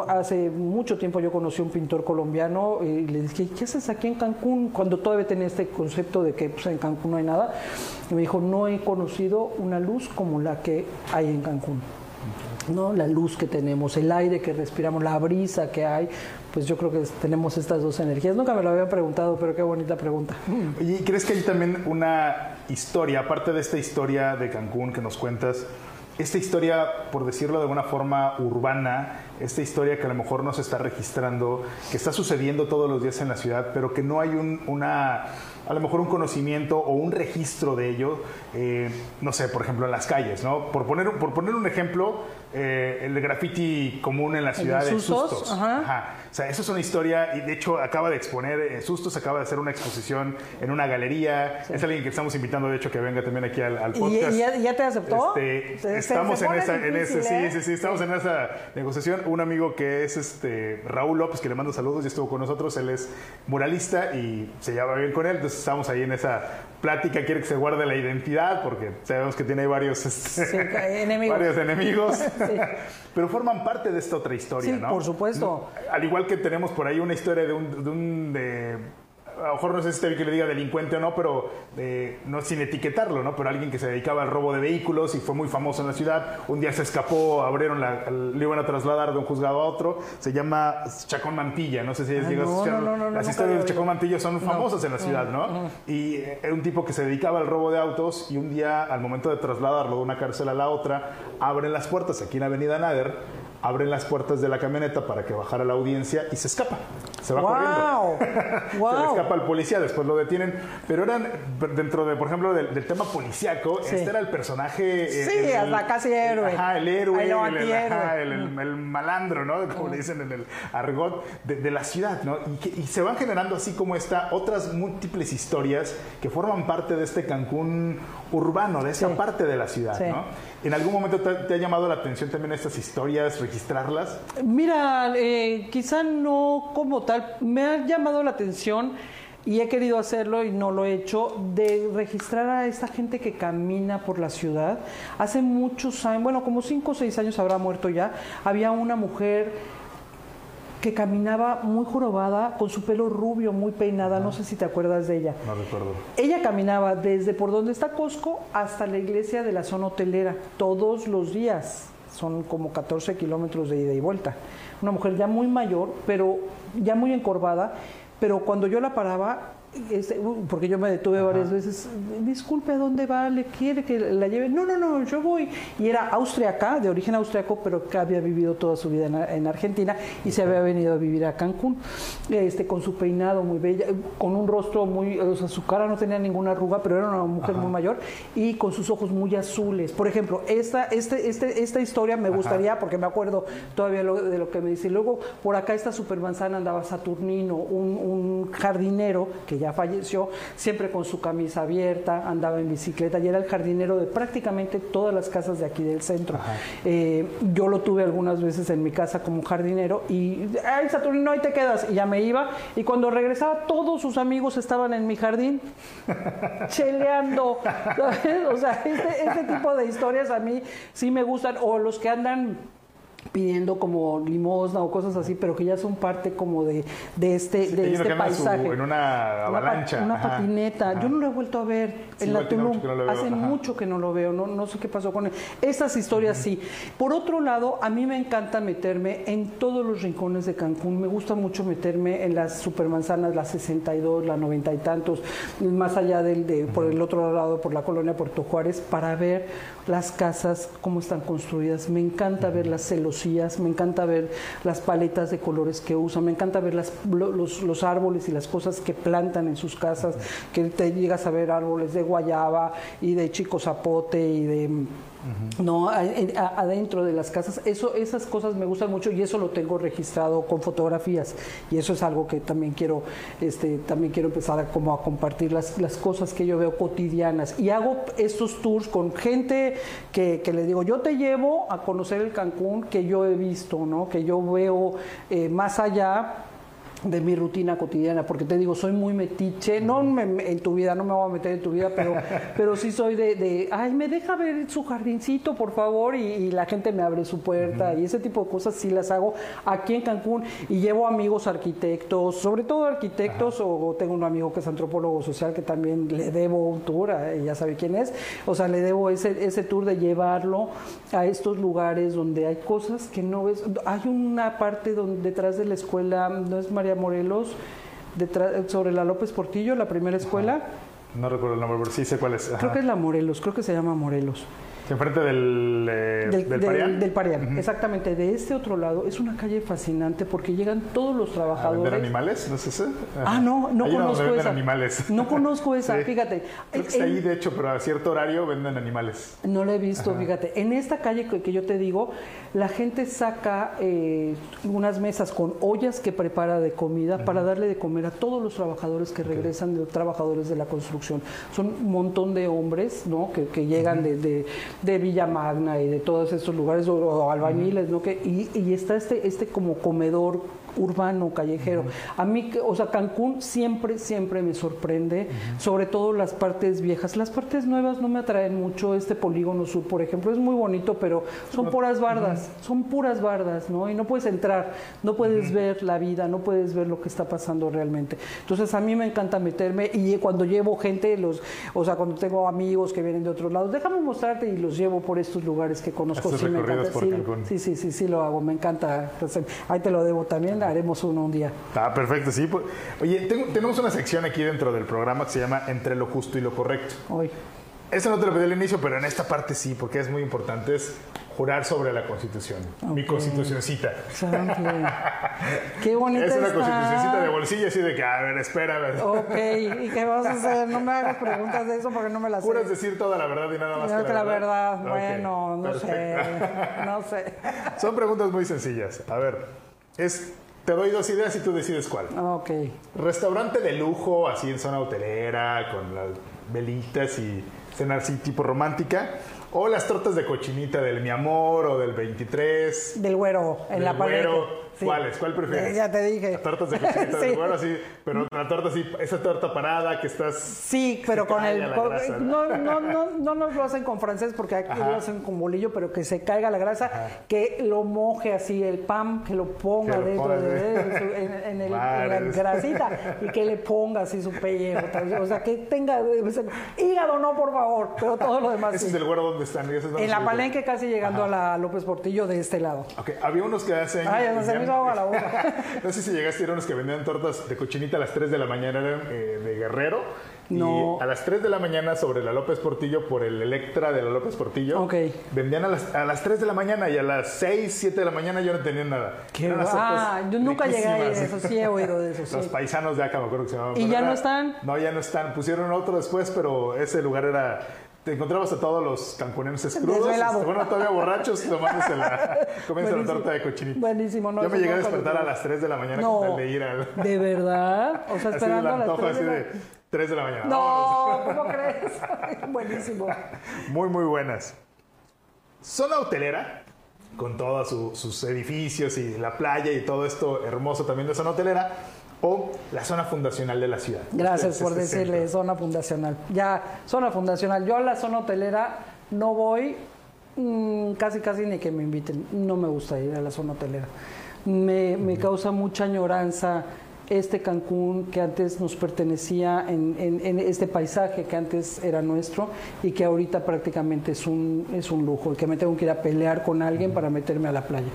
hace mucho tiempo yo conocí a un pintor colombiano y le dije qué haces aquí en Cancún cuando todavía tenía este concepto de que pues, en Cancún no hay nada y me dijo no he conocido una luz como la que hay en Cancún ¿no? La luz que tenemos, el aire que respiramos, la brisa que hay, pues yo creo que tenemos estas dos energías. Nunca me lo había preguntado, pero qué bonita pregunta. *laughs* ¿Y crees que hay también una historia, aparte de esta historia de Cancún que nos cuentas, esta historia, por decirlo de una forma urbana, esta historia que a lo mejor no se está registrando, que está sucediendo todos los días en la ciudad, pero que no hay un, una a lo mejor un conocimiento o un registro de ello, eh, no sé, por ejemplo, en las calles, ¿no? Por poner, por poner un ejemplo, eh, el graffiti común en la ciudad de Sustos. Ajá. O sea, eso es una historia, y de hecho acaba de exponer, eh, Sustos acaba de hacer una exposición en una galería. Es alguien que estamos invitando, de hecho, que venga también aquí al, podcast. ¿Y, ya, te aceptó? Este, estamos en esa, en ese, sí, sí, sí, estamos en esa negociación. Un amigo que es este Raúl López, que le mando saludos, y estuvo con nosotros, él es muralista y se lleva bien con él, entonces estamos ahí en esa plática, quiere que se guarde la identidad, porque sabemos que tiene varios, este, enemigos. *laughs* varios enemigos, *laughs* pero forman parte de esta otra historia, sí, por supuesto. Al igual que tenemos por ahí una historia de un, de, un, de a lo mejor no sé si te que le diga delincuente o no, pero eh, no sin etiquetarlo, ¿no? Pero alguien que se dedicaba al robo de vehículos y fue muy famoso en la ciudad. Un día se escapó, abrieron la, le iban a trasladar de un juzgado a otro. Se llama Chacón Mantilla. No sé si ah, llegas a escuchar. No, Las historias de Chacón Mantilla son famosas en la ciudad, ¿no? Y eh, era un tipo que se dedicaba al robo de autos y un día, al momento de trasladarlo de una cárcel a la otra, abren las puertas aquí en Avenida Nader abren las puertas de la camioneta para que bajara la audiencia y se escapa. Se va corriendo. *laughs* se le escapa al policía, después lo detienen. Pero eran, dentro de, por ejemplo, del, tema policíaco, este era el personaje. Sí, hasta casi héroe. Ajá, el héroe, el, malandro, ¿no? Como le dicen en el argot de, la ciudad, ¿no? Y, se van generando así como esta, otras múltiples historias que forman parte de este Cancún urbano, de esa parte de la ciudad, ¿no? ¿En algún momento te, ha llamado la atención también estas historias, registrarlas? Mira, eh, quizá no como tal, me ha llamado la atención y he querido hacerlo y no lo he hecho, de registrar a esta gente que camina por la ciudad. Hace muchos años, bueno, como cinco o seis años habrá muerto ya, había una mujer que caminaba muy jorobada, con su pelo rubio, muy peinada, no sé si te acuerdas de ella. No recuerdo. Ella caminaba desde por donde está Costco hasta la iglesia de la zona hotelera, todos los días. Son como 14 kilómetros de ida y vuelta. Una mujer ya muy mayor, pero ya muy encorvada, pero cuando yo la paraba, este, uh, porque yo me detuve varias veces, disculpe, ¿a dónde va? ¿Le quiere que la lleve? No, no, no, yo voy. Y era austriaca, de origen austriaco, pero que había vivido toda su vida en, en Argentina y se había venido a vivir a Cancún, este, con su peinado muy bella, con un rostro muy, o sea, su cara no tenía ninguna arruga, pero era una mujer muy mayor y con sus ojos muy azules. Por ejemplo, esta, este, este, esta historia me gustaría, porque me acuerdo todavía lo- de lo que me dice. Luego, por acá esta supermanzana andaba Saturnino, un, un jardinero que ya falleció, siempre con su camisa abierta, andaba en bicicleta y era el jardinero de prácticamente todas las casas de aquí del centro. Eh, yo lo tuve algunas veces en mi casa como jardinero y, ay, Saturnino, ahí te quedas. Y ya me iba y cuando regresaba todos sus amigos estaban en mi jardín *laughs* cheleando. ¿sabes? *laughs* O sea, este, este tipo de historias a mí sí me gustan. O los que andan pidiendo como limosna o cosas así, pero que ya son parte como de, de este, Sí, de este su- paisaje. en una avalancha. Una, Ajá. patineta. Ajá. Yo no lo he vuelto a ver Sí, en la Tulum. no lo Hace ajá. mucho que no lo veo. No, no sé qué pasó con él. Estas historias sí. Por otro lado, a mí me encanta meterme en todos los rincones de Cancún. Me gusta mucho meterme en las supermanzanas, las 62, las 90 y tantos, más allá del, de, por el otro lado, por la colonia Puerto Juárez, para ver las casas, cómo están construidas. Me encanta ver las me encanta ver las paletas de colores que usan, me encanta ver las, lo- los, los árboles y las cosas que plantan en sus casas, que te llegas a ver árboles de guayaba y de chico zapote y de... No, adentro de las casas, eso, esas cosas me gustan mucho y eso lo tengo registrado con fotografías. Y eso es algo que también quiero, este, también quiero empezar a, como a compartir las, las cosas que yo veo cotidianas. Y hago estos tours con gente que, que le digo, yo te llevo a conocer el Cancún que yo he visto, ¿no? que yo veo eh, más allá de mi rutina cotidiana, porque te digo, soy muy metiche, no me- en tu vida, no me voy a meter en tu vida, pero, *laughs* pero sí soy de, de, ay, me deja ver su jardincito, por favor, y, y la gente me abre su puerta, y ese tipo de cosas sí las hago aquí en Cancún, y llevo amigos arquitectos, sobre todo arquitectos, o, o tengo un amigo que es antropólogo social, que también le debo un tour, a- ya sabe quién es, o sea, le debo ese, ese tour de llevarlo a estos lugares donde hay cosas que no ves, hay una parte donde detrás de la escuela, no es María Morelos, detrás, sobre la López Portillo, la primera escuela, No recuerdo el nombre, pero sí sé cuál es. Ajá. creo que es la Morelos, creo que se llama Morelos. Enfrente del, eh, Del, del del- Parián. del Parián, exactamente. De este otro lado es una calle fascinante porque llegan todos los ¿A trabajadores. vender animales? ¿No es ese? Ah, no, no conozco venden esa. animales. No conozco esa, Sí. fíjate. Creo que está En- ahí, de hecho, pero a cierto horario venden animales. No la he visto, fíjate. En esta calle que, que yo te digo, la gente saca eh, unas mesas con ollas que prepara de comida para darle de comer a todos los trabajadores que regresan, de trabajadores de la construcción. Son un montón de hombres, ¿no? Que, que llegan de, de, de Villa Magna y de todos estos lugares, o, o albañiles, ¿no? Que, y, y está este, este como comedor urbano, callejero. A mí, o sea, Cancún siempre, siempre me sorprende, sobre todo las partes viejas. Las partes nuevas no me atraen mucho. Este polígono sur, por ejemplo, es muy bonito, pero son puras bardas, son puras bardas, ¿no? Y no puedes entrar, no puedes ver la vida, no puedes ver lo que está pasando realmente. Entonces, a mí me encanta meterme y cuando llevo gente, los, o sea, cuando tengo amigos que vienen de otros lados, déjame mostrarte y los llevo por estos lugares que conozco. Sí, me encanta. Sí, sí, sí, sí, lo hago, me encanta. Ahí te lo debo también, haremos uno un día. Ah, perfecto, sí. pues. Oye, tengo- tenemos una sección aquí dentro del programa que se llama Entre lo justo y lo correcto. Hoy. Eso no te lo pedí al inicio, pero en esta parte sí, porque es muy importante. Es jurar sobre la Constitución. Mi constitucioncita. *laughs* Qué bonita Es una está. constitucioncita de bolsillo así de que, a ver, espérame. Ok, ¿y qué vas a hacer? No me hagas preguntas de eso porque no me las sé. Juras decir toda la verdad y nada más Creo que la verdad, bueno, no perfecto. sé, no sé. *laughs* Son preguntas muy sencillas. A ver, es, te doy dos ideas y tú decides cuál. Ok, Restaurante de lujo, así en zona hotelera, con las velitas y cena así tipo romántica. O las tortas de cochinita del mi amor o del 23. del güero, en del la pared. güero, Sí. ¿Cuáles? ¿Cuál prefieres? Ya te dije. Las tortas de cochinita *laughs* Sí. güero, sí. Pero la torta así, esa torta parada que estás... Sí, pero con el. con- grasa, no, no, *laughs* no, no nos lo hacen con francés porque aquí Ajá. lo hacen con bolillo, pero que se caiga la grasa, que lo moje así el pan, que lo ponga Que lo dentro de, en, en- el- en la grasita y que le ponga así su pellejo. O sea, que tenga. Hígado no, por favor, pero todo lo demás. Ese sí. es el güero donde están. donde En la palenque casi llegando a la López Portillo de este lado. Ok, había unos que hacen... Ay, se me hizo agua la boca. *laughs* no sé si llegaste, eran unos que vendían tortas de cochinita a las 3 de la mañana, eran eh, de Guerrero. No. Y a las 3 de la mañana sobre la López Portillo, por el Electra de la López Portillo, Ok. vendían a las, a las 3 de la mañana y a las 6, 7 de la mañana yo no tenía nada. Qué ah, yo nunca llegué a riquísimas. eso, sí he oído de eso. *laughs* sí. Los paisanos de acá, me acuerdo que se llamaban. ¿Y ya no están? No, ya no están. Pusieron otro después, pero ese lugar era... Te encontrabas a todos los cancunenses crudos. Desvelados. este, bueno, todavía borrachos, tomándose la, *laughs* comiéndose la torta de cochinita. Buenísimo, no, Yo me llegué a despertar a las 3 de la mañana No. con tal de ir al... *laughs* ¿De verdad? O sea, *laughs* Así esperando del a las antojo, tres así de la- de 3 de la mañana. No, ¿cómo crees? Buenísimo. Muy, muy buenas. Zona hotelera, con todos su- sus edificios y la playa y todo esto hermoso también de zona hotelera, o la zona fundacional de la ciudad. Gracias Este- por este decirle centro. zona fundacional. Ya, zona fundacional. Yo a la zona hotelera no voy mm, casi, casi ni que me inviten. No me gusta ir a la zona hotelera. Me, me causa mucha añoranza este Cancún que antes nos pertenecía en, en- en este paisaje que antes era nuestro y que ahorita prácticamente es un, es un lujo y que me tengo que ir a pelear con alguien para meterme a la playa.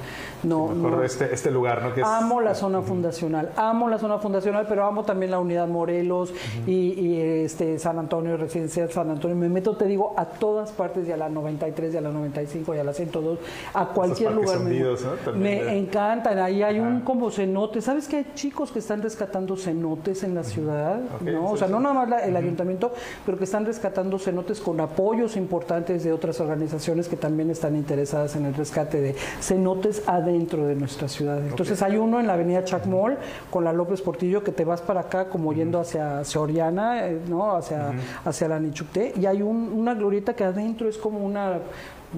No, no, este, este lugar, ¿no? Que es- Amo la zona fundacional, amo la zona fundacional, pero amo también la unidad Morelos y, y, este San Antonio, Residencial San Antonio. Me meto, te digo, a todas partes, y a la 93, y a la 95, y a la 102, a cualquier lugar. me- hundidos, me de- encantan, ahí hay un como cenote. ¿Sabes que hay chicos que están rescatando cenotes en la ciudad? ¿no? o sea, no nada más la- el ayuntamiento, pero que están rescatando cenotes con apoyos importantes de otras organizaciones que también están interesadas en el rescate de cenotes adentro de nuestra ciudad. Entonces hay uno en la avenida Chacmol con la López Portillo que te vas para acá como yendo hacia, hacia Oriana, eh, ¿no? hacia, hacia la Nichucté, y hay un- una glorieta que adentro es como una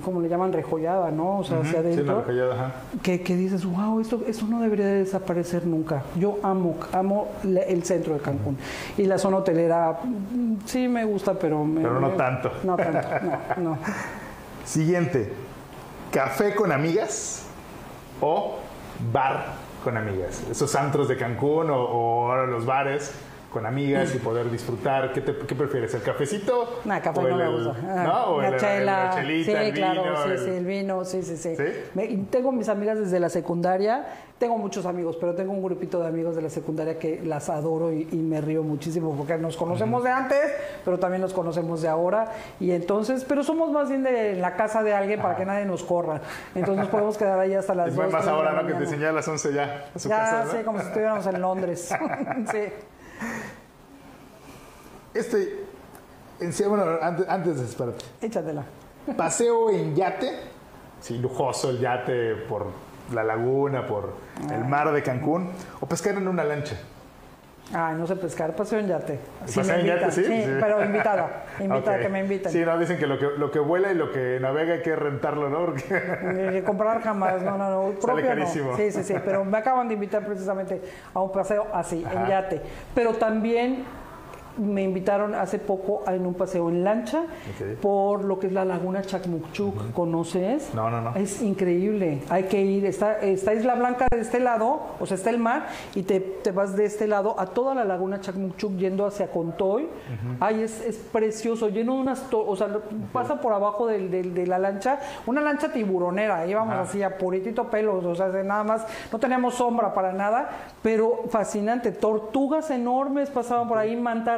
como le llaman rejollada, ¿no? O sea, hacia Sí, adentro una rejillada, ajá. que, que dices, wow, esto, esto no debería de desaparecer nunca. Yo amo, amo la- el centro de Cancún. Y la zona hotelera, mm, sí me gusta, pero... me- Pero no me- tanto. No tanto, no, no. *laughs* Siguiente, café con amigas o bar con amigas. Esos antros de Cancún o, o ahora los bares con amigas y poder disfrutar. ¿Qué, te- qué prefieres, el cafecito? No, café no el- me gusta. Ah, ¿No? O la el- el- chela, la chelita, sí, el claro, vino, sí, el- sí, el vino, sí, sí, sí. ¿Sí? Me- tengo mis amigas desde la secundaria, tengo muchos amigos, pero tengo un grupito de amigos de la secundaria que las adoro y, y me río muchísimo porque nos conocemos de antes, pero también nos conocemos de ahora y entonces, pero somos más bien de la casa de alguien para que nadie nos corra, entonces podemos quedar ahí hasta las Es dos, más tres de ahora, ¿no? Que te enseñé a las 11 ya a su Ya, casa, ¿no? sí, como si estuviéramos en Londres. *laughs* sí. Este, bueno, antes, antes de espérate. Échatela. Paseo en yate, sí, lujoso el yate por la laguna, por el Ah. mar de Cancún, o pescar en una lancha. Ay, no sé pescar, paseo en yate. Sí, ¿Paseo me en yate, invitan, sí? Sí. pero invitada, *laughs* invitada, Ok. que me inviten. Sí, no, dicen que lo que, lo que vuela y lo que navega hay que rentarlo, ¿no? *laughs* Porque Eh, comprar jamás, no, no, no. *laughs* Propio carísimo. no. Sí, sí, sí. Pero me acaban de invitar precisamente a un paseo así, en yate. Pero también me invitaron hace poco a- en un paseo en lancha por lo que es la laguna Chacmuchuk. ¿Conoces? No, no, no. Es increíble. Hay que ir. Está, está Isla Blanca de este lado, o sea, está el mar, y te, te vas de este lado a toda la laguna Chacmuchuk yendo hacia Contoy. Ay, es, es precioso, lleno de unas. O sea, pasa por abajo del- del- de la lancha, una lancha tiburonera. Íbamos así a puritito pelos, o sea, de nada más. No teníamos sombra para nada, pero fascinante. Tortugas enormes pasaban por ahí,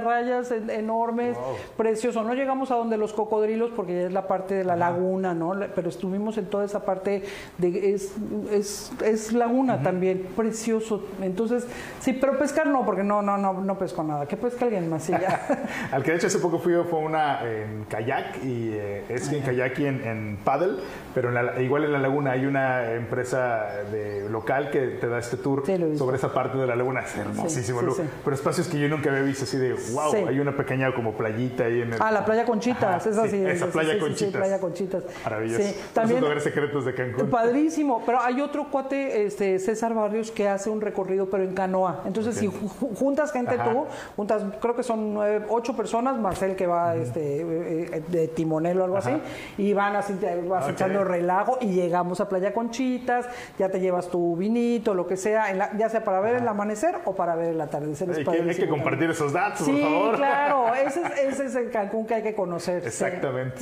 mantarrayas en- enormes, precioso. No llegamos a donde los cocodrilos porque ya es la parte de la laguna, ¿no? Pero estuvimos en toda esa parte de es es, es laguna también, precioso. Entonces, sí, pero pescar no, porque no no no no pesco nada. Que pesca alguien más y ya. *laughs* Al que de hecho hace poco fui fue una en kayak y eh, es en kayak y en, en paddle, pero en la- igual en la laguna hay una empresa de local que te da este tour Sí, sobre esa parte de la laguna. Es hermosísimo. sí, sí. Pero espacios que yo nunca había visto así de wow, Sí. hay una pequeña como playita ahí en el... Ah, la playa Conchitas, Ajá, esa sí. sí, esa playa sí, sí, Conchitas. Sí, playa Conchitas. Maravilloso. También. lugares secretos de Cancún. Padrísimo, pero hay otro cuate, este, César Barrios, que hace un recorrido, pero en canoa. Entonces, si ju- juntas gente Ajá. tú, juntas, creo que son nueve, ocho personas, Marcel que va este, eh, de timonel o algo así, y van así, vas Ok. echando relajo y llegamos a Playa Conchitas, ya te llevas tu vinito, lo que sea, en la- ya sea para ver el amanecer o para ver el atardecer. Hay que, hay que compartir esos datos, Sí, favor. claro, ese es, ese es el Cancún que hay que conocer. sí. Exactamente.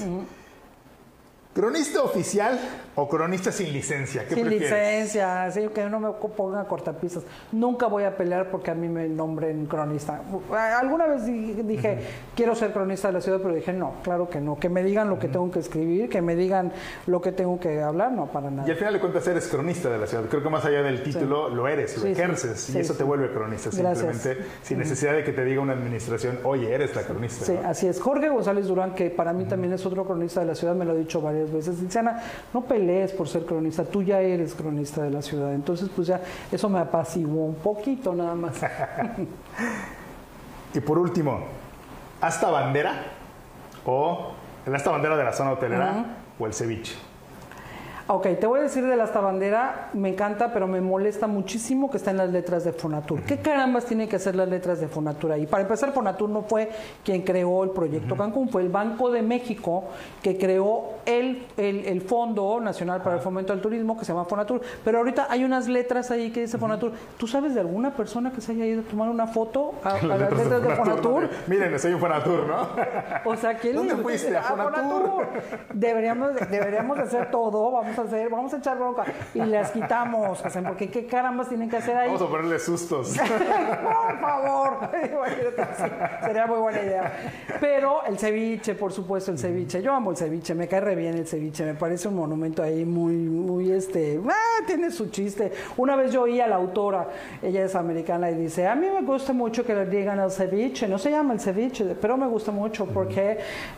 ¿Cronista oficial o cronista sin licencia? ¿Qué Sin prefieres? licencia, sí, que no me pongan cortapisas. Nunca voy a pelear porque a mí me nombren cronista. Alguna vez di- dije, quiero ser cronista de la ciudad, pero dije, no, claro que no. Que me digan lo que tengo que escribir, que me digan lo que tengo que hablar, no, para nada. Y al final de cuentas eres cronista de la ciudad. Creo que más allá del título lo eres, lo Sí, ejerces sí, y eso te vuelve cronista Gracias. simplemente sin necesidad de que te diga una administración, oye, eres la cronista. Sí, ¿no? así es. Jorge González Durán, que para mí también es otro cronista de la ciudad, me lo ha dicho varias veces. Dice, Ana, no pelees por ser cronista, tú ya eres cronista de la ciudad. Entonces, pues ya, eso me apaciguó un poquito nada más. *laughs* Y por último, ¿hasta bandera o el hasta bandera de la zona hotelera o el ceviche? Ok, te voy a decir de la hasta bandera, me encanta, pero me molesta muchísimo que está en las letras de Fonatur. ¿Qué carambas tiene que hacer las letras de Fonatur ahí? Para empezar, Fonatur no fue quien creó el proyecto Cancún, fue el Banco de México que creó el, el, el Fondo Nacional para el Fomento del Turismo, que se llama Fonatur. Pero ahorita hay unas letras ahí que dice Fonatur. ¿Tú sabes de alguna persona que se haya ido a tomar una foto a, a *laughs* las letras de Fonatur? ¿no? Miren, soy un Fonatur, ¿no? O sea, ¿quién ¿Dónde fuiste? A Fonatur. Deberíamos, deberíamos de hacer todo, vamos a hacer, vamos a echar bronca y las quitamos, porque qué carambas tienen que hacer ahí. Vamos a ponerle sustos. *laughs* Por favor, sería muy buena idea. Pero el ceviche, por supuesto, el ceviche. Yo amo el ceviche, me cae re bien el ceviche, me parece un monumento ahí muy, muy, este, ah, tiene su chiste. Una vez yo oí a la autora, ella es americana y dice, a mí me gusta mucho que le digan el ceviche, no se llama el ceviche, pero me gusta mucho porque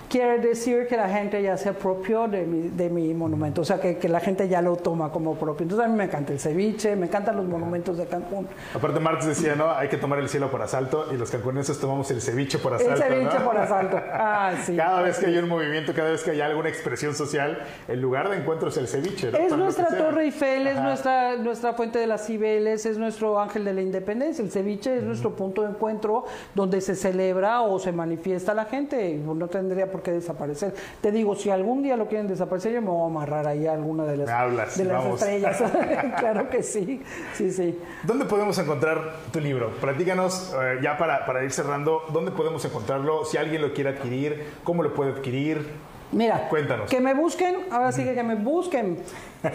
quiere decir que la gente ya se apropió de mi, de mi monumento, o sea, que, que la gente ya lo toma como propio. Entonces a mí me encanta el ceviche, me encantan los monumentos de Cancún. Aparte, Marx decía, ¿no? Hay que tomar el cielo por asalto y los cancunenses tomamos el ceviche por El asalto. ceviche ¿no? por asalto. Ah, *laughs* sí. Cada vez que hay un movimiento, cada vez que hay alguna expresión social, el lugar de encuentro es el ceviche. ¿no? Es Para nuestra que. Torre Eiffel, es nuestra, nuestra fuente de las Cibeles, es nuestro ángel de la independencia. El ceviche es nuestro punto de encuentro donde se celebra o se manifiesta la gente y no tendría por qué desaparecer. Te digo, si algún día lo quieren desaparecer, yo me voy a amarrar ahí a de las, hablas, de las vamos. estrellas. *laughs* *laughs* claro que sí, sí, sí. ¿Dónde podemos encontrar tu libro? Platícanos, eh, ya para, para ir cerrando, ¿dónde podemos encontrarlo? Si alguien lo quiere adquirir, ¿cómo lo puede adquirir? Mira, Cuéntanos. que me busquen, ahora sí que, que me busquen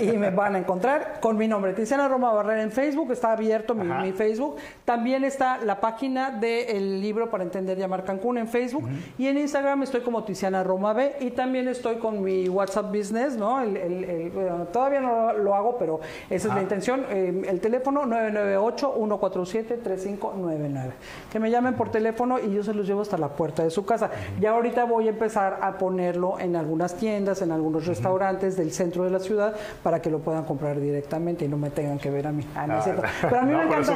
y me van a encontrar con mi nombre, Tiziana Roma Barrera en Facebook, está abierto mi, Facebook. También está la página del libro para entender y amar Cancún en Facebook y en Instagram estoy como Tiziana Roma B y también estoy con mi WhatsApp Business, ¿no? El- el- el- bueno, todavía no lo hago, pero esa es la intención. Eh, el teléfono 998-147-3599. Que me llamen por teléfono y yo se los llevo hasta la puerta de su casa. Ya ahorita voy a empezar a ponerlo en algunas tiendas, en algunos restaurantes del centro de la ciudad para que lo puedan comprar directamente y no me tengan que ver a mí. Ah, no Ah, no. *laughs* Pero a mí No, me encanta.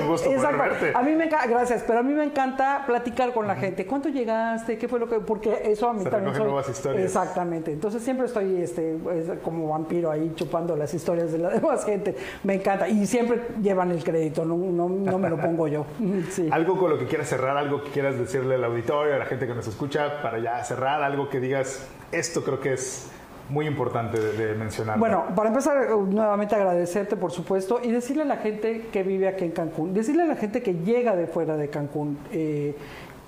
A mí me gracias, pero a mí me encanta platicar con la gente. ¿Cuánto llegaste? ¿Qué fue lo que.? Porque eso a mí Se también. recogen nuevas historias. Exactamente. Entonces siempre estoy este, como vampiro ahí chupando las historias de la *laughs* demás gente. Me encanta. Y siempre llevan el crédito, no, no, no me lo pongo yo. *laughs* Sí. Algo con lo que quieras cerrar, algo que quieras decirle al auditorio, a la gente que nos escucha, para ya cerrar, algo que digas, esto creo que es muy importante de, de mencionar. Bueno, para empezar, eh, nuevamente agradecerte, por supuesto, y decirle a la gente que vive aquí en Cancún, decirle a la gente que llega de fuera de Cancún, eh,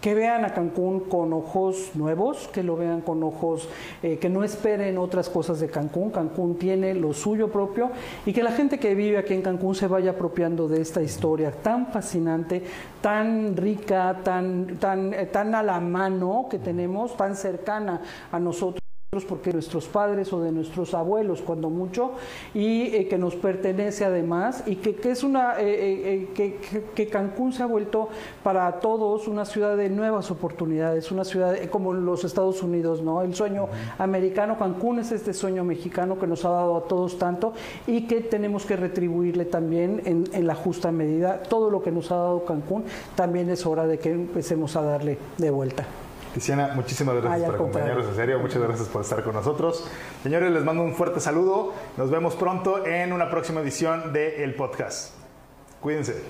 que vean a Cancún con ojos nuevos, que lo vean con ojos, eh, que no esperen otras cosas de Cancún. Cancún tiene lo suyo propio y que la gente que vive aquí en Cancún se vaya apropiando de esta historia tan fascinante, tan rica, tan, tan, tan a la mano que tenemos, tan cercana a nosotros. Porque nuestros padres o de nuestros abuelos cuando mucho y eh, que nos pertenece además y que, que es una eh, eh, que, que, Cancún se ha vuelto para todos una ciudad de nuevas oportunidades una ciudad como los Estados Unidos no el sueño americano Cancún es este sueño mexicano que nos ha dado a todos tanto y que tenemos que retribuirle también en, en la justa medida. Todo lo que nos ha dado Cancún también es hora de que empecemos a darle de vuelta Tiziana, muchísimas gracias por acompañarnos, en serio, muchas gracias por estar con nosotros. Señores, les mando un fuerte saludo. Nos vemos pronto en una próxima edición de El Podcast. Cuídense.